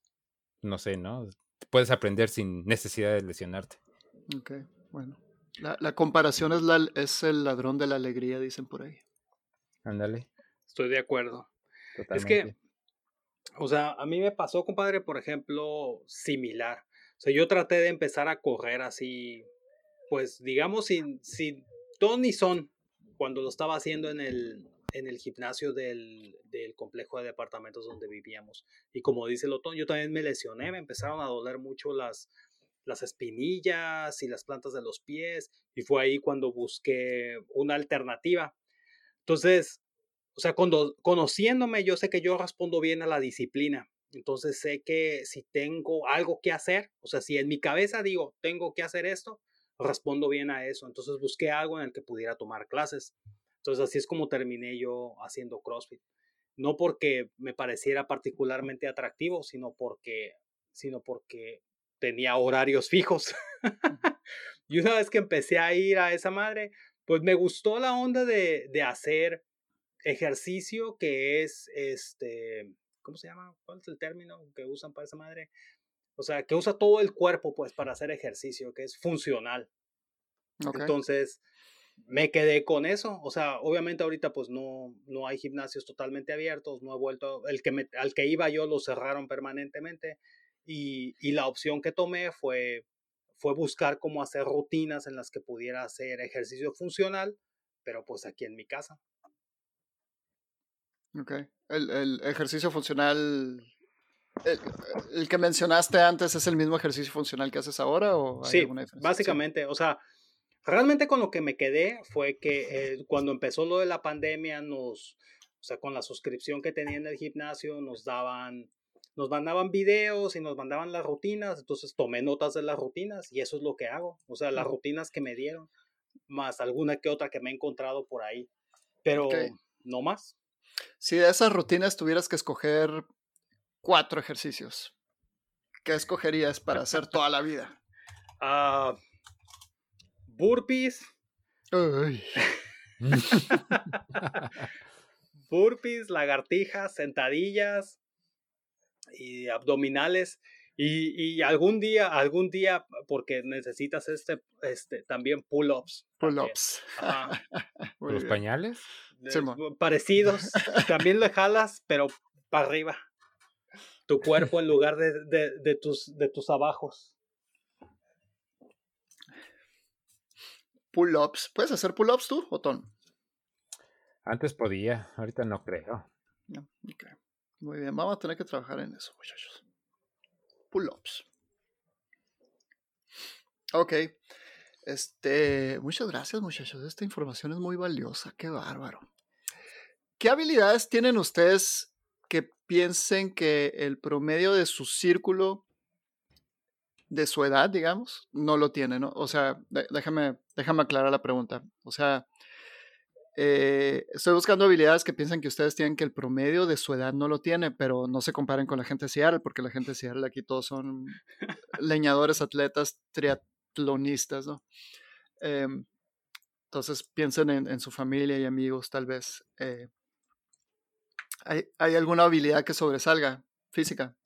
no sé, ¿no? Puedes aprender sin necesidad de lesionarte. Ok, bueno. La, comparación es, la, es el ladrón de la alegría, dicen por ahí. Ándale. Estoy de acuerdo. Es que o sea, a mí me pasó, compadre, por ejemplo, similar. O sea, yo traté de empezar a correr así, pues digamos, sin, sin ton ni son, cuando lo estaba haciendo en el, en el gimnasio del, del, complejo de departamentos donde vivíamos. Y como dice el otón, yo también me lesioné, me empezaron a doler mucho las, las espinillas y las plantas de los pies. Y fue ahí cuando busqué una alternativa. Entonces, o sea, cuando, conociéndome, yo sé que yo respondo bien a la disciplina. Entonces sé que si tengo algo que hacer, o sea, si en mi cabeza digo, tengo que hacer esto, respondo bien a eso. Entonces busqué algo en el que pudiera tomar clases. Entonces así es como terminé yo haciendo CrossFit. No porque me pareciera particularmente atractivo, sino porque, sino porque tenía horarios fijos. *laughs* y una vez que empecé a ir a esa madre, pues me gustó la onda de, de hacer ejercicio que es, este, ¿cómo se llama? ¿Cuál es el término que usan para esa madre? O sea, que usa todo el cuerpo, pues, para hacer ejercicio, que es funcional. Entonces, me quedé con eso. O sea, obviamente ahorita, pues, no, no hay gimnasios totalmente abiertos, no he vuelto, el que me, al que iba yo lo cerraron permanentemente. Y, y la opción que tomé fue, fue buscar cómo hacer rutinas en las que pudiera hacer ejercicio funcional, pero pues aquí en mi casa. Ok. El, el ejercicio funcional, el, que mencionaste antes, ¿es el mismo ejercicio funcional que haces ahora o hay sí, básicamente. O sea, realmente con lo que me quedé fue que eh, cuando empezó lo de la pandemia, nos, o sea, con la suscripción que tenía en el gimnasio, nos daban, nos mandaban videos y nos mandaban las rutinas, entonces tomé notas de las rutinas y eso es lo que hago. O sea, las rutinas que me dieron, más alguna que otra que me he encontrado por ahí, pero no más. Si de esas rutinas tuvieras que escoger cuatro ejercicios, ¿qué escogerías para hacer *laughs* toda la vida? Uh, burpees. *laughs* burpees, lagartijas, sentadillas y abdominales. Y, y, algún día, algún día, porque necesitas este, este también pull-ups. Pull-ups. *laughs* ¿Los pañales? parecidos. También le jalas, pero para arriba. Tu cuerpo en lugar de, de, tus, de tus abajos. Pull-ups. ¿Puedes hacer pull-ups tú, Otón? Antes podía, ahorita no creo. Muy bien, vamos a tener que trabajar en eso, muchachos. Pull-ups. Ok. Este, muchas gracias, muchachos. Esta información es muy valiosa. Qué bárbaro. ¿Qué habilidades tienen ustedes que piensen que el promedio de su círculo de su edad, digamos, no lo tiene, ¿no? O sea, déjame, déjame aclarar la pregunta. O sea, eh, estoy buscando habilidades que piensan que ustedes tienen que el promedio de su edad no lo tiene, pero no se comparen con la gente de Seattle, porque la gente de Seattle aquí todos son leñadores, atletas, triatlonistas, ¿no? Em, entonces piensen en, su familia y amigos, tal vez. Eh, ¿hay, ¿Hay alguna habilidad que sobresalga física?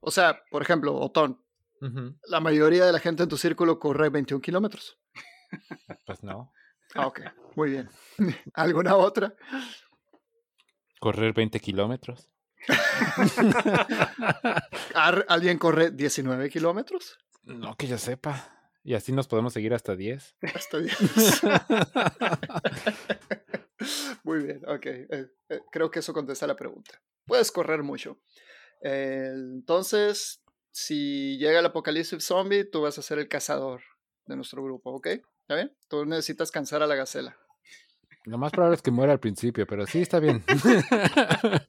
O sea, por ejemplo, Otón, la mayoría de la gente en tu círculo corre 21 kilómetros. Pues no. Ah, ok, muy bien. *laughs* ¿Alguna otra? Correr 20 kilómetros. *laughs* ¿Alguien corre 19 kilómetros? No, que yo sepa. Y así nos podemos seguir hasta 10. Hasta 10. *laughs* Muy bien, ok. Eh, eh, creo que eso contesta la pregunta. Puedes correr mucho. entonces, si llega el apocalipsis zombie, tú vas a ser el cazador de nuestro grupo, ¿ok? ¿Está bien? Tú necesitas cansar a la gacela. Lo más probable es que muera al principio, pero sí está bien. *laughs*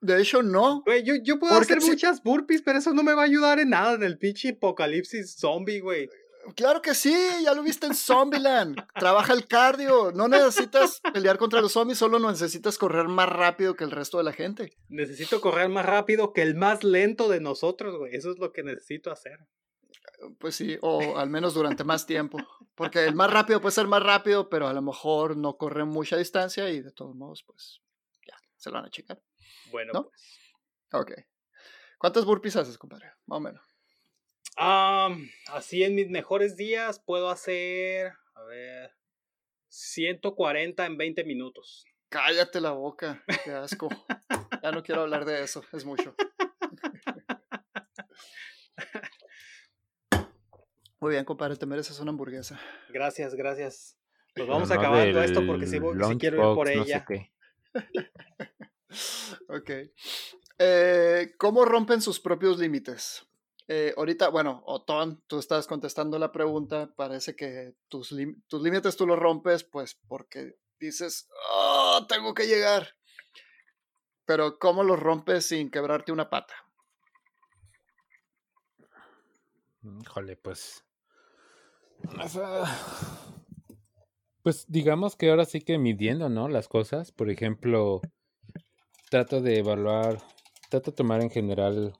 De hecho, no. Güey, yo, yo puedo hacer muchas burpees, pero eso no me va a ayudar en nada en el pinche apocalipsis zombie, güey. Claro que sí, ya lo viste en Zombieland. Trabaja el cardio. No necesitas pelear contra los zombies, solo necesitas correr más rápido que el resto de la gente. Necesito correr más rápido que el más lento de nosotros, güey. Eso es lo que necesito hacer. Pues sí, o al *laughs* menos durante más tiempo. Porque el más rápido puede ser más rápido, pero a lo mejor no corre mucha distancia y de todos modos, pues ya, se lo van a checar. Bueno, ¿No? pues. Ok. ¿Cuántas burpees haces, compadre? Más o menos así en mis mejores días puedo hacer, a ver, 140 en 20 minutos. Cállate la boca, qué asco. *laughs* ya no quiero hablar de eso, es mucho. Muy bien, compadre, te mereces una hamburguesa. Gracias, gracias. Pues vamos acabando esto porque si, quiero ir por ella. *laughs* ok. Eh, ¿Cómo rompen sus propios límites? Eh, ahorita, bueno, Otón, tú estás contestando la pregunta, parece que tus, tus límites tú los rompes, pues porque dices, oh, tengo que llegar. Pero ¿cómo los rompes sin quebrarte una pata? Híjole, pues... Pues digamos que ahora sí que midiendo, ¿no? Las cosas. Por ejemplo, trato de evaluar, trato de tomar en general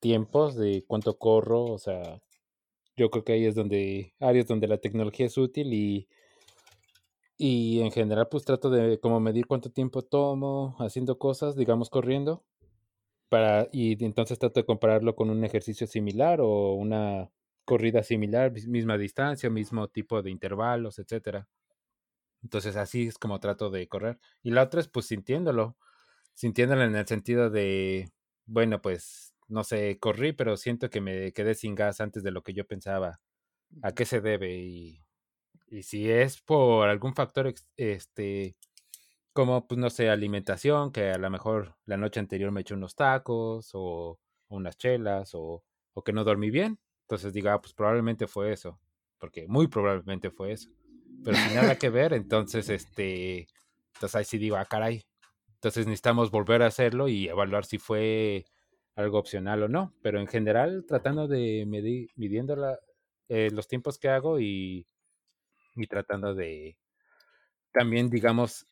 tiempos de cuánto corro, o sea, yo creo que ahí es donde, áreas donde la tecnología es útil y, y en general pues trato de como medir cuánto tiempo tomo haciendo cosas, digamos corriendo, para, y entonces trato de compararlo con un ejercicio similar o una corrida similar, misma distancia, mismo tipo de intervalos, etcétera. Entonces así es como trato de correr. Y la otra es pues sintiéndolo, sintiéndolo en el sentido de, bueno, pues no sé, corrí, pero siento que me quedé sin gas antes de lo que yo pensaba. ¿A qué se debe? Y, y si es por algún factor, este, como, pues no sé, alimentación, que a lo mejor la noche anterior me eché unos tacos o, unas chelas o, o, que no dormí bien. Entonces diga, ah, pues probablemente fue eso, porque muy probablemente fue eso. Pero sin nada que ver, entonces, este, entonces ahí sí digo, ah, caray. Entonces necesitamos volver a hacerlo y evaluar si fue algo opcional o no, pero en general tratando de medir, midiendo eh, los tiempos que hago y, y, tratando de también, digamos,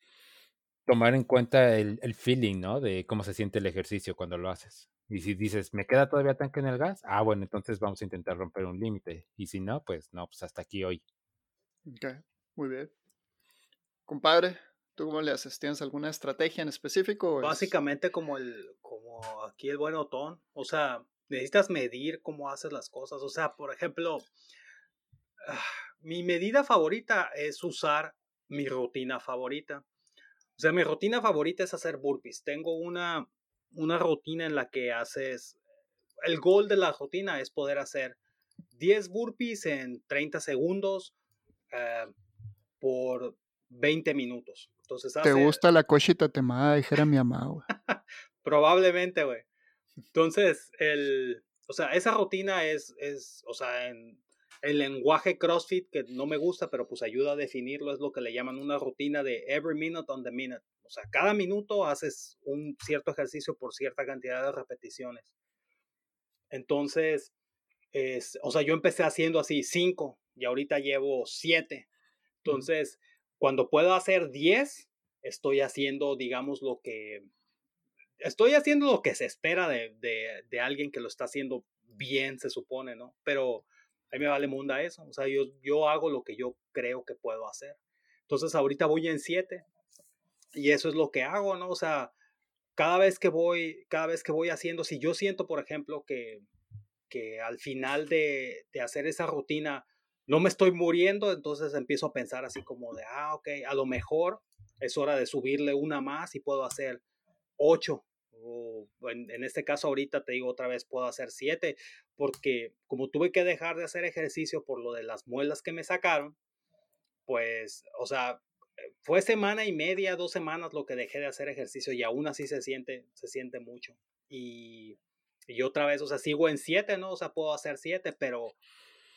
tomar en cuenta el, el, feeling, ¿no? De cómo se siente el ejercicio cuando lo haces. Y si dices, ¿me queda todavía tanque en el gas? Ah, bueno, entonces vamos a intentar romper un límite. Y si no, pues no, pues hasta aquí hoy. Ok, muy bien. Compadre, ¿Tú cómo le haces? ¿Tienes alguna estrategia en específico? Básicamente como el, como aquí el buen Otón. O sea, necesitas medir cómo haces las cosas. O sea, por ejemplo, ah, mi medida favorita es usar mi rutina favorita. O sea, mi rutina favorita es hacer burpees. Tengo una, una rutina en la que haces... El gol de la rutina es poder hacer 10 burpees en 30 segundos eh, por 20 minutos. Entonces ¿Te gusta la cochita temada? Dijera mi amado. *laughs* Probablemente, güey. Entonces, el, o sea, esa rutina es, es o sea, en el lenguaje CrossFit, que no me gusta, pero pues ayuda a definirlo, es lo que le llaman una rutina de every minute on the minute. O sea, cada minuto haces un cierto ejercicio por cierta cantidad de repeticiones. Entonces, es, o sea, yo empecé haciendo así cinco y ahorita llevo siete. Entonces, cuando puedo hacer diez, estoy haciendo, digamos, lo que... Estoy haciendo lo que se espera de, de, de alguien que lo está haciendo bien, se supone, ¿no? Pero a mí me vale munda eso. O sea, yo, yo hago lo que yo creo que puedo hacer. Entonces, ahorita voy en siete y eso es lo que hago, ¿no? O sea, cada vez que voy, cada vez que voy haciendo, si yo siento, por ejemplo, que, que al final de, de hacer esa rutina no me estoy muriendo, entonces empiezo a pensar así como de, ah, ok, a lo mejor es hora de subirle una más y puedo hacer ocho. O en, en, este caso ahorita te digo otra vez puedo hacer siete porque como tuve que dejar de hacer ejercicio por lo de las muelas que me sacaron, pues, o sea, fue semana y media, dos semanas lo que dejé de hacer ejercicio y aún así se siente, se siente mucho. Y, y otra vez, o sea, sigo en siete, ¿no? O sea, puedo hacer siete, pero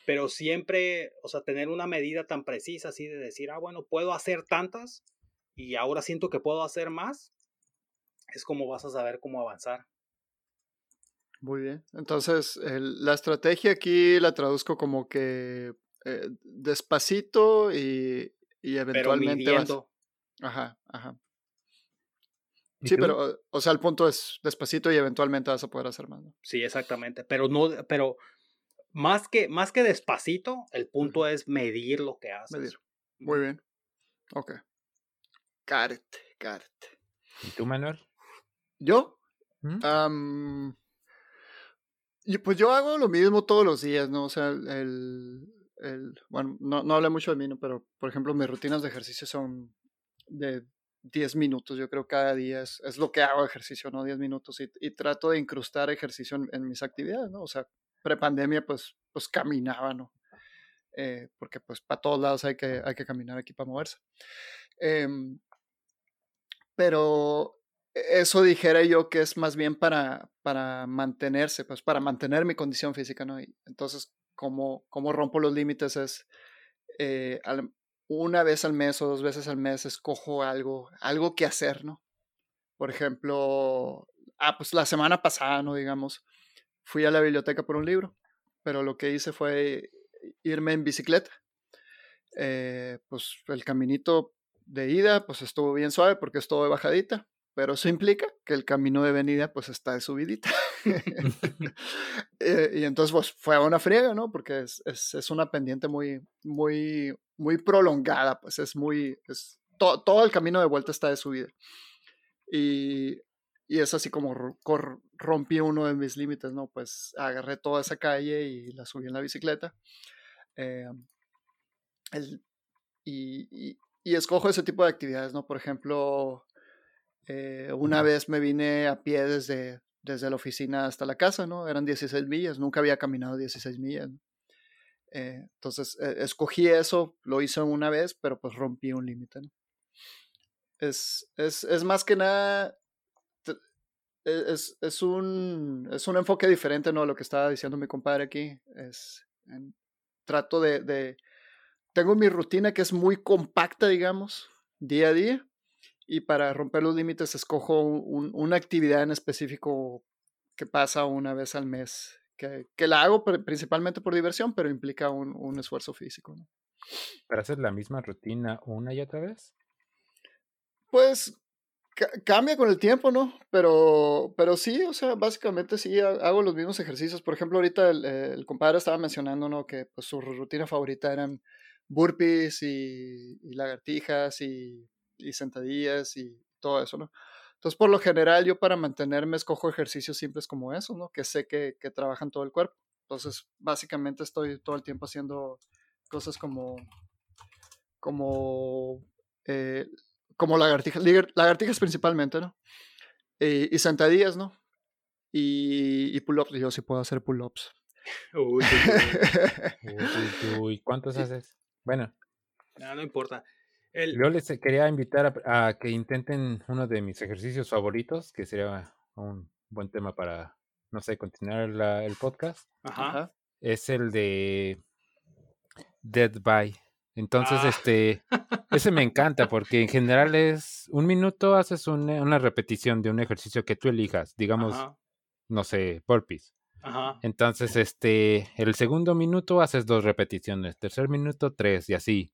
pero siempre, o sea, tener una medida tan precisa así de decir, ah, bueno, puedo hacer tantas y ahora siento que puedo hacer más, es como vas a saber cómo avanzar. Muy bien. Entonces, la estrategia aquí la traduzco como que eh, despacito y, y eventualmente. Vas... Ajá, ajá. Sí, tú? pero, o sea, el punto es despacito y eventualmente vas a poder hacer más. ¿no? Sí, exactamente. Pero no, pero más que, más que despacito, el punto es medir lo que haces. Medir. Muy bien. Ok. Got it. ¿Y tú, Manuel? ¿Yo? ¿Mm? Um, y pues yo hago lo mismo todos los días, ¿no? O sea, el, el bueno, no, no hablé mucho de mí, ¿no? Pero, por ejemplo, mis rutinas de ejercicio son de 10 minutos, yo creo cada día es, es lo que hago ejercicio, ¿no? 10 minutos y, y trato de incrustar ejercicio en, en, mis actividades, ¿no? O sea, prepandemia, pues, pues caminaba, ¿no? Eh, porque pues para todos lados hay que, hay que caminar aquí para moverse. Eh, pero eso dijera yo que es más bien para, para mantenerse, pues para mantener mi condición física, ¿no? Y entonces, ¿cómo, rompo los límites? Es eh, una vez al mes o dos veces al mes escojo algo, algo que hacer, ¿no? Por ejemplo, ah, pues la semana pasada, ¿no? Digamos, fui a la biblioteca por un libro, pero lo que hice fue irme en bicicleta. Eh, pues el caminito de ida, pues estuvo bien suave porque estuvo de bajadita, pero eso implica que el camino de venida, pues está de subidita. *laughs* *laughs* eh, y entonces, pues fue a una friega, ¿no? Porque es, es, es, una pendiente muy, muy, muy prolongada, pues es muy, es, to, todo el camino de vuelta está de subida. Y y es así como rompí uno de mis límites, ¿no? Pues agarré toda esa calle y la subí en la bicicleta. Eh, el, y, y, y, escojo ese tipo de actividades, ¿no? Por ejemplo, eh, una vez me vine a pie desde, desde la oficina hasta la casa, ¿no? Eran 16 millas, nunca había caminado 16 millas. ¿no? Eh, entonces, eh, escogí eso, lo hice una vez, pero pues rompí un límite, ¿no? Es, es, es más que nada e-, es, es, un, es un enfoque diferente, ¿no? Lo que estaba diciendo mi compadre aquí. Es, en, trato de, de, Tengo mi rutina que es muy compacta, digamos, día a día. Y para romper los límites escojo un, una actividad en específico que pasa una vez al mes. Que, que la hago principalmente por diversión, pero implica un, un esfuerzo físico. ¿no? ¿Para hacer la misma rutina una y otra vez? Pues cambia con el tiempo, ¿no? Pero, pero sí, o sea, básicamente sí hago los mismos ejercicios. Por ejemplo, ahorita el, el compadre estaba mencionando, ¿no? Que pues, su rutina favorita eran burpees y, y lagartijas y, y, sentadillas y todo eso, ¿no? Entonces, por lo general, yo para mantenerme escojo ejercicios simples como eso, ¿no? Que sé que, que trabajan todo el cuerpo. Entonces, básicamente estoy todo el tiempo haciendo cosas como, como eh, como lagartijas, lagartijas principalmente, ¿no? Y, y sentadillas, ¿no? Y, y pull-ups, yo sí puedo hacer pull-ups. Uy, uy, uy, *laughs* ¿cuántos haces? Bueno. No, no importa. El... Yo les quería invitar a, a, que intenten uno de mis ejercicios favoritos, que sería un buen tema para no sé, continuar la- el podcast, Ajá. Es el de Dead by. Entonces, Ah. este, ese me encanta porque en general es un minuto haces una, una repetición de un ejercicio que tú elijas, digamos, Ajá. no sé, burpees. Ajá. Entonces, este, el segundo minuto haces dos repeticiones, tercer minuto tres y así.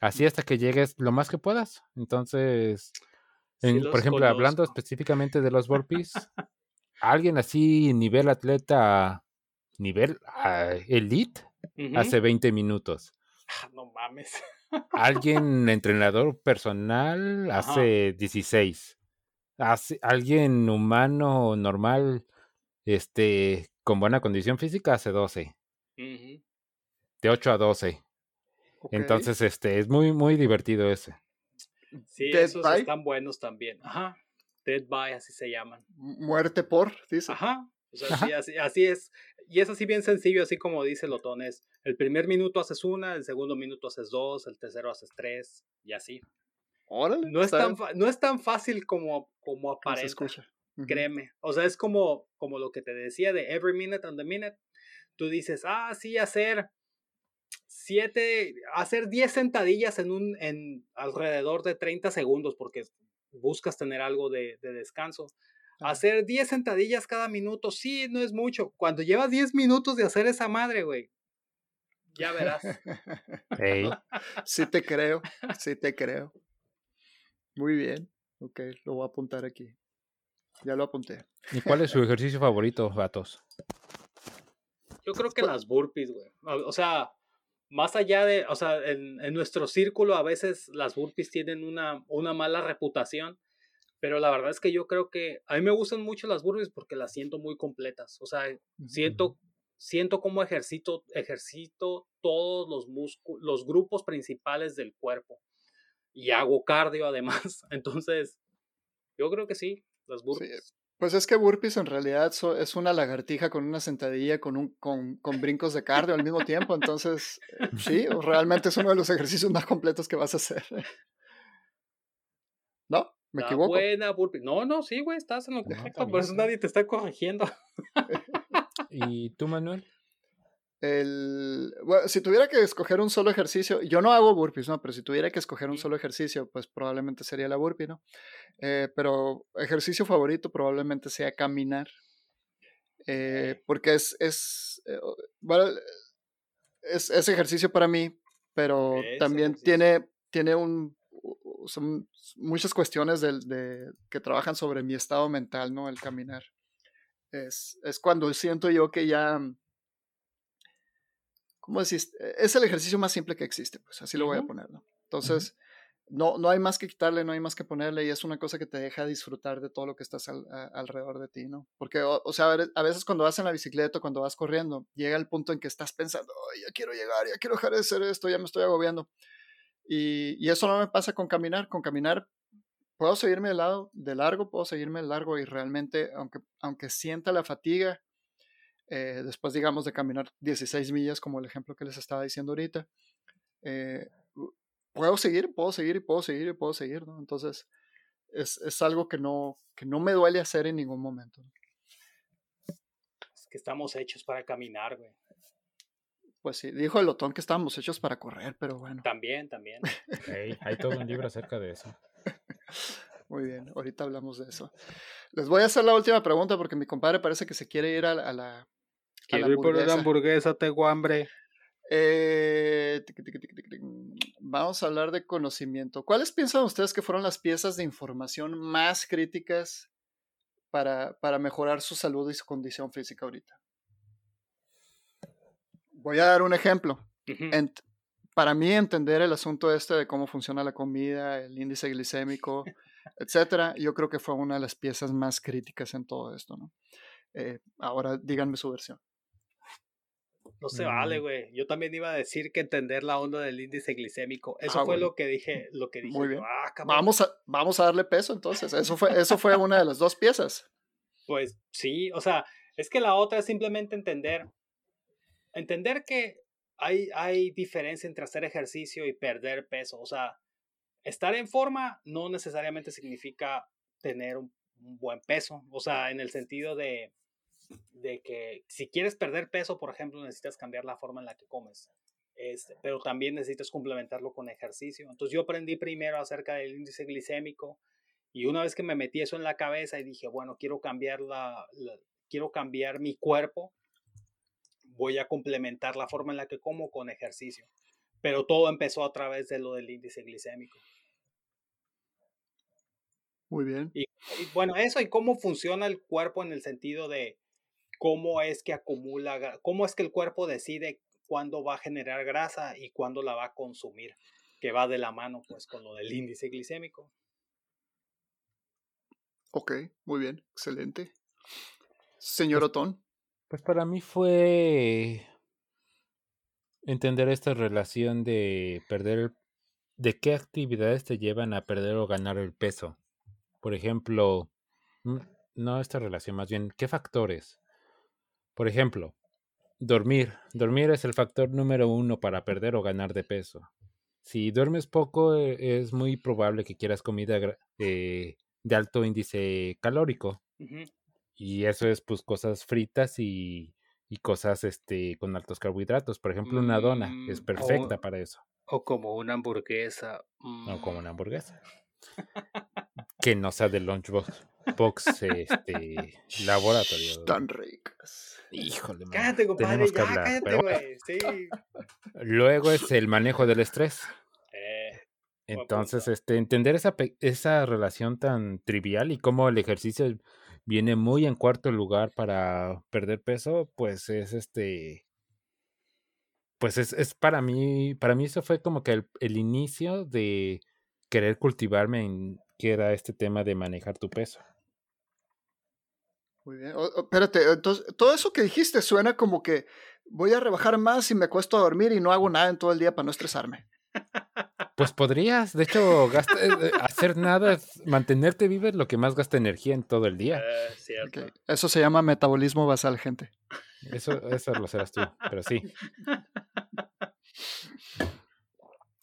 Así hasta que llegues lo más que puedas. Entonces, en- por ejemplo, hablando específicamente de los burpees, *laughs* alguien así, nivel atleta, nivel ah, elite, hace 20 minutos. Ah, No mames. Alguien *laughs* entrenador personal Ajá. hace 16. Hace, alguien humano normal, este, con buena condición física hace 12. Ujú. De 8 a 12. Entonces, este, es muy, muy divertido ese. Sí, Dead esos by, están buenos también. Ajá. Dead by, así se llaman. muerte por, dice. Ajá. O sea, sí, así, así es. Y es así bien sencillo, así como dice Lotón, es el primer minuto haces una, el segundo minuto haces dos, el tercero haces tres, y así. Órale. No es tan, no es tan fácil como, como. Ujú. créeme. O sea, es como, como lo que te decía de every minute on the minute. Tú dices, ah, sí, hacer siete, hacer 10 sentadillas en un, en alrededor de 30 segundos, porque buscas tener algo de, de descanso. Ajá. Hacer 10 sentadillas cada minuto, sí, no es mucho. Cuando llevas 10 minutos de hacer esa madre, güey, ya verás. *laughs* Sí te creo, sí te creo. Muy bien. Ok, lo voy a apuntar aquí. Ya lo apunté. ¿Y cuál es su ejercicio favorito, vatos? Yo creo que las burpees, güey. O sea, más allá de, o sea, en, en nuestro círculo a veces las burpees tienen una, una mala reputación, pero la verdad es que yo creo que a mí me gustan mucho las burpees porque las siento muy completas. O sea, siento, siento como ejercito, ejercito todos los músculos, los grupos principales del cuerpo. Y hago cardio además. *laughs* Entonces, yo creo que sí, las burpees. Pues es que burpees en realidad so- es una lagartija con una sentadilla con, un, con, con brincos de cardio al mismo tiempo. Entonces, eh, sí, realmente es uno de los ejercicios más completos que vas a hacer. ¿No? ¿Me Está equivoco? buena burpee. No, no, sí, güey, estás en lo No, correcto. está por eso nadie te está corrigiendo. *laughs* ¿Y tú, Manuel? El, bueno, si tuviera que escoger un solo ejercicio, yo no hago burpees, ¿no? Pero si tuviera que escoger un solo ejercicio, pues probablemente sería la burpee, ¿no? Eh, pero ejercicio favorito probablemente sea caminar. eh, porque es, es, eh, bueno, es, es ejercicio para mí, pero Es también ejercicio. tiene, tiene un, son muchas cuestiones de, que trabajan sobre mi estado mental, ¿no? El caminar. Es, es cuando siento yo que ya, ¿cómo decís? Es el ejercicio más simple que existe, pues así lo voy a Ujú. poner, ¿no? Entonces, no, no hay más que quitarle, no hay más que ponerle y es una cosa que te deja disfrutar de todo lo que estás al- a- alrededor de ti, ¿no? Porque, o, o sea, a veces cuando vas en la bicicleta, cuando vas corriendo, llega el punto en que estás pensando, "Ay, ya quiero llegar, ya quiero dejar de hacer esto, ya me estoy agobiando. Y, y eso no me pasa con caminar, con caminar puedo seguirme de lado, de largo, puedo seguirme de largo y realmente, aunque, aunque sienta la fatiga, eh, después digamos de caminar 16 millas, como el ejemplo que les estaba diciendo ahorita, eh, puedo seguir, puedo seguir y puedo seguir y puedo seguir, ¿no? Entonces, es, es algo que no, que no me duele hacer en ningún momento. ¿no? Es que estamos hechos para caminar, güey. Pues sí, dijo el Otón que estábamos hechos para correr, pero bueno, También, también. Hay todo un libro acerca de eso. *laughs* muy bien, ahorita hablamos de eso. Les voy a hacer la última pregunta porque mi compadre parece que se quiere ir a, la- a la... Quiero ir por una hamburguesa. tengo hambre. Eh, tiqui. Vamos a hablar de conocimiento. ¿Cuáles piensan ustedes que fueron las piezas de información más críticas para, para mejorar su salud y su condición física ahorita? Voy a dar un ejemplo. Para mí entender el asunto este de cómo funciona la comida, el índice glicémico, etcétera, yo creo que fue una de las piezas más críticas en todo esto, ¿no? Eh, ahora díganme su versión. No se vale, Mm. güey. Yo también iba a decir que entender la onda del índice glicémico. Eso Ah, fue bueno. lo que dije, lo que dije. Muy bien. "Ah, cabrón". Vamos a, vamos a darle peso entonces. Eso fue, eso fue una de las dos piezas. Pues sí, o sea, es que la otra es simplemente entender. Entender que hay, hay diferencia entre hacer ejercicio y perder peso. O sea, estar en forma no necesariamente significa tener un, un buen peso. O sea, en el sentido de, de que si quieres perder peso, por ejemplo, necesitas cambiar la forma en la que comes. Este, pero también necesitas complementarlo con ejercicio. Entonces yo aprendí primero acerca del índice glicémico y una vez que me metí eso en la cabeza y dije, bueno, quiero cambiar la, quiero cambiar mi cuerpo, voy a complementar la forma en la que como con ejercicio. Pero todo empezó a través de lo del índice glicémico. Muy bien. Y, bueno, eso y cómo funciona el cuerpo en el sentido de cómo es que acumula, cómo es que el cuerpo decide cuándo va a generar grasa y cuándo la va a consumir, que va de la mano pues con lo del índice glicémico. Ok, muy bien, excelente. Señor Pues Otón. Pues para mí fue entender esta relación de perder, el- de qué actividades te llevan a perder o ganar el peso. Por ejemplo, mm, no esta relación, más bien, ¿qué factores? Por ejemplo, dormir. Dormir es el factor número uno para perder o ganar de peso. Si duermes poco, eh, es muy probable que quieras comida eh, de alto índice calórico. Y eso es pues cosas fritas y, y cosas este con altos carbohidratos. Por ejemplo, una dona es Mm, perfecta o, para eso. o como una hamburguesa. No como mm, una hamburguesa. *laughs* Que no sea de lunchbox box este laboratorio. Están ricas. Híjole, *laughs* mano, Cállate, compadre, tenemos que ya, hablar. cállate, bueno, güey. Sí. luego es el manejo del estrés. Eh, Entonces, este, entender esa, esa relación tan trivial y cómo el ejercicio viene muy en cuarto lugar para perder peso, pues es este, pues es, es para mí, para mí eso fue como que el, el inicio de querer cultivarme en que era este tema de manejar tu peso. Muy bien. O- espérate, entonces, todo eso que dijiste suena como que voy a rebajar más y me cuesto a dormir y no hago nada en todo el día para no estresarme. Pues podrías, de hecho, gasta- eh, hacer nada, es- mantenerte vivo es lo que más gasta energía en todo el día. Eh, cierto. Eso se llama metabolismo basal, gente. Eso, eso lo serás tú, pero sí.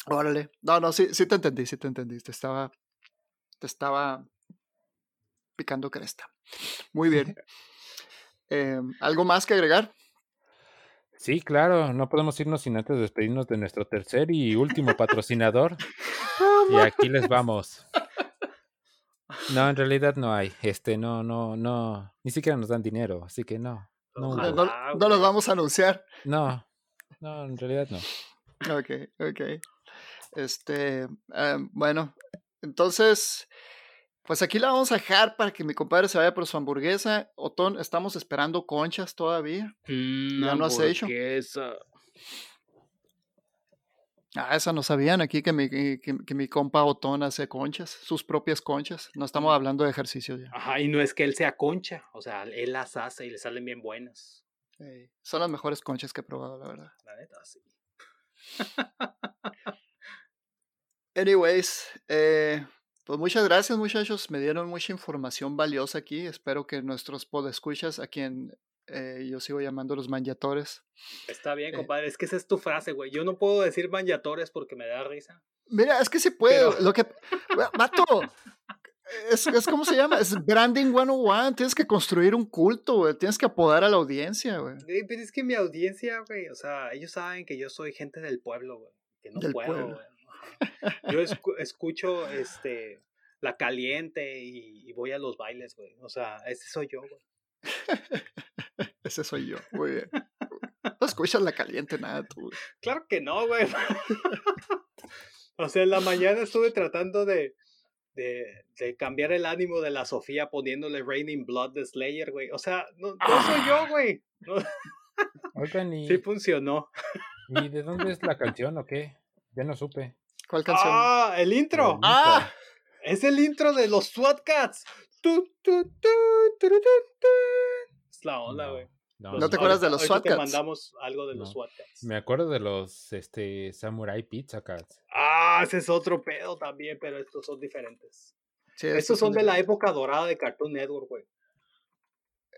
Órale. No, no, sí, sí te entendí, sí te entendí. Te estaba, te estaba picando cresta. Muy bien. Eh, ¿Algo más que agregar? Sí, claro, no podemos irnos sin antes despedirnos de nuestro tercer y último patrocinador. *laughs* Y aquí les vamos. *laughs* No, en realidad no hay. Este, no, no, no. Ni siquiera nos dan dinero, así que no. No- no los vamos a anunciar. no, no, en realidad no. Ok, ok. Este, em, bueno, entonces, pues aquí la vamos a dejar para que mi compadre se vaya por su hamburguesa. Otón, estamos esperando conchas todavía. Una no has hecho? Ah, esa no sabían aquí que mi, que, que mi compa Otón hace conchas, sus propias conchas. No estamos hablando de ejercicio ya. Ajá, y no es que él sea concha, o sea, él las hace y le salen bien buenas. Son las mejores conchas que he probado, la verdad. La neta, sí. *laughs* Anyways, eh, pues muchas gracias muchachos, me dieron mucha información valiosa aquí. Espero que nuestros podescuchas, a quien eh, yo sigo llamando los manjatores. Está bien, Eh. compadre, es que esa es tu frase, güey. Yo no puedo decir manjatores porque me da risa. Mira, es que se puede, Pero- lo que... Vato, es, es como se llama, es branding 101, tienes que construir un culto, güey, tienes que apodar a la audiencia, güey. Pero es que mi audiencia, güey, o sea, ellos saben que yo soy gente del pueblo, güey. Que no Del puedo, pueblo. güey. Yo escu- escucho, este, la caliente y, y voy a los bailes, güey. O sea, ese soy yo, güey. *laughs* Ese soy yo, muy bien. No escuchas la caliente nada, tú. güey. Claro que no, güey. *laughs* o sea, en la mañana estuve tratando de, de, de cambiar el ánimo de la Sofía poniéndole Raining Blood de Slayer, güey. O sea, no, no soy yo, güey. No, Oigan, ¿y, sí funcionó. ¿y de dónde es la canción o qué? Ya no supe. ¿Cuál canción? Ah, el intro. Ah, Es el intro de los SWAT Cats. Tu, tu, tu, turu, tu, tu. Es la onda, No, güey. no, ¿No Los- te acuerdas de los SWAT te Cats? mandamos algo de los. SWAT Cats. Me acuerdo de los este Samurai Pizza Cats. Ah, ese es otro pedo también, pero estos son diferentes. sí, Estos son de la época dorada de Cartoon Network, güey.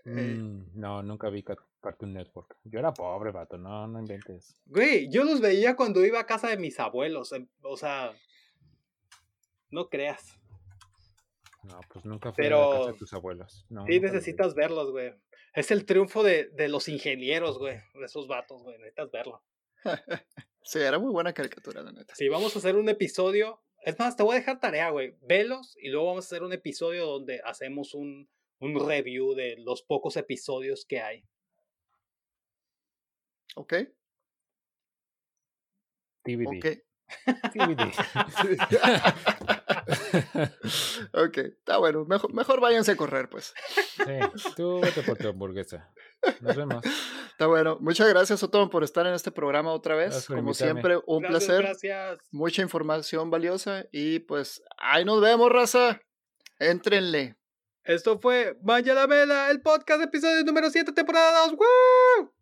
Eh. Mm, no, nunca vi Cat- Cartoon Network. Yo era pobre, vato, no, no inventes. Güey, yo los veía cuando iba a casa de mis abuelos. em, O sea, no creas. No, pues nunca fui a la casa de tus abuelos. No, sí necesitas verlos, güey. Es el triunfo de, de los ingenieros, güey. De esos vatos, güey. Necesitas verlo. *laughs* Sí, era muy buena caricatura, la neta. Sí, vamos a hacer un episodio. Es más, te voy a dejar tarea, güey. Velos y luego vamos a hacer un episodio donde hacemos un, un review de los pocos episodios que hay. ¿Ok? TBD. Ok. TBD. *laughs* ok, está bueno. Mejor, mejor váyanse a correr, pues. Sí, tú vete por tu hamburguesa. Nos vemos. Está bueno. Muchas gracias, Otón, por estar en este programa otra vez. Como invitarme. siempre, un Gracias, placer. Gracias. Mucha información valiosa. Y pues, ahí nos vemos, raza. Éntrenle. Esto fue Vaya la Vela, el podcast, episodio número 7, temporada 2. ¡Woo!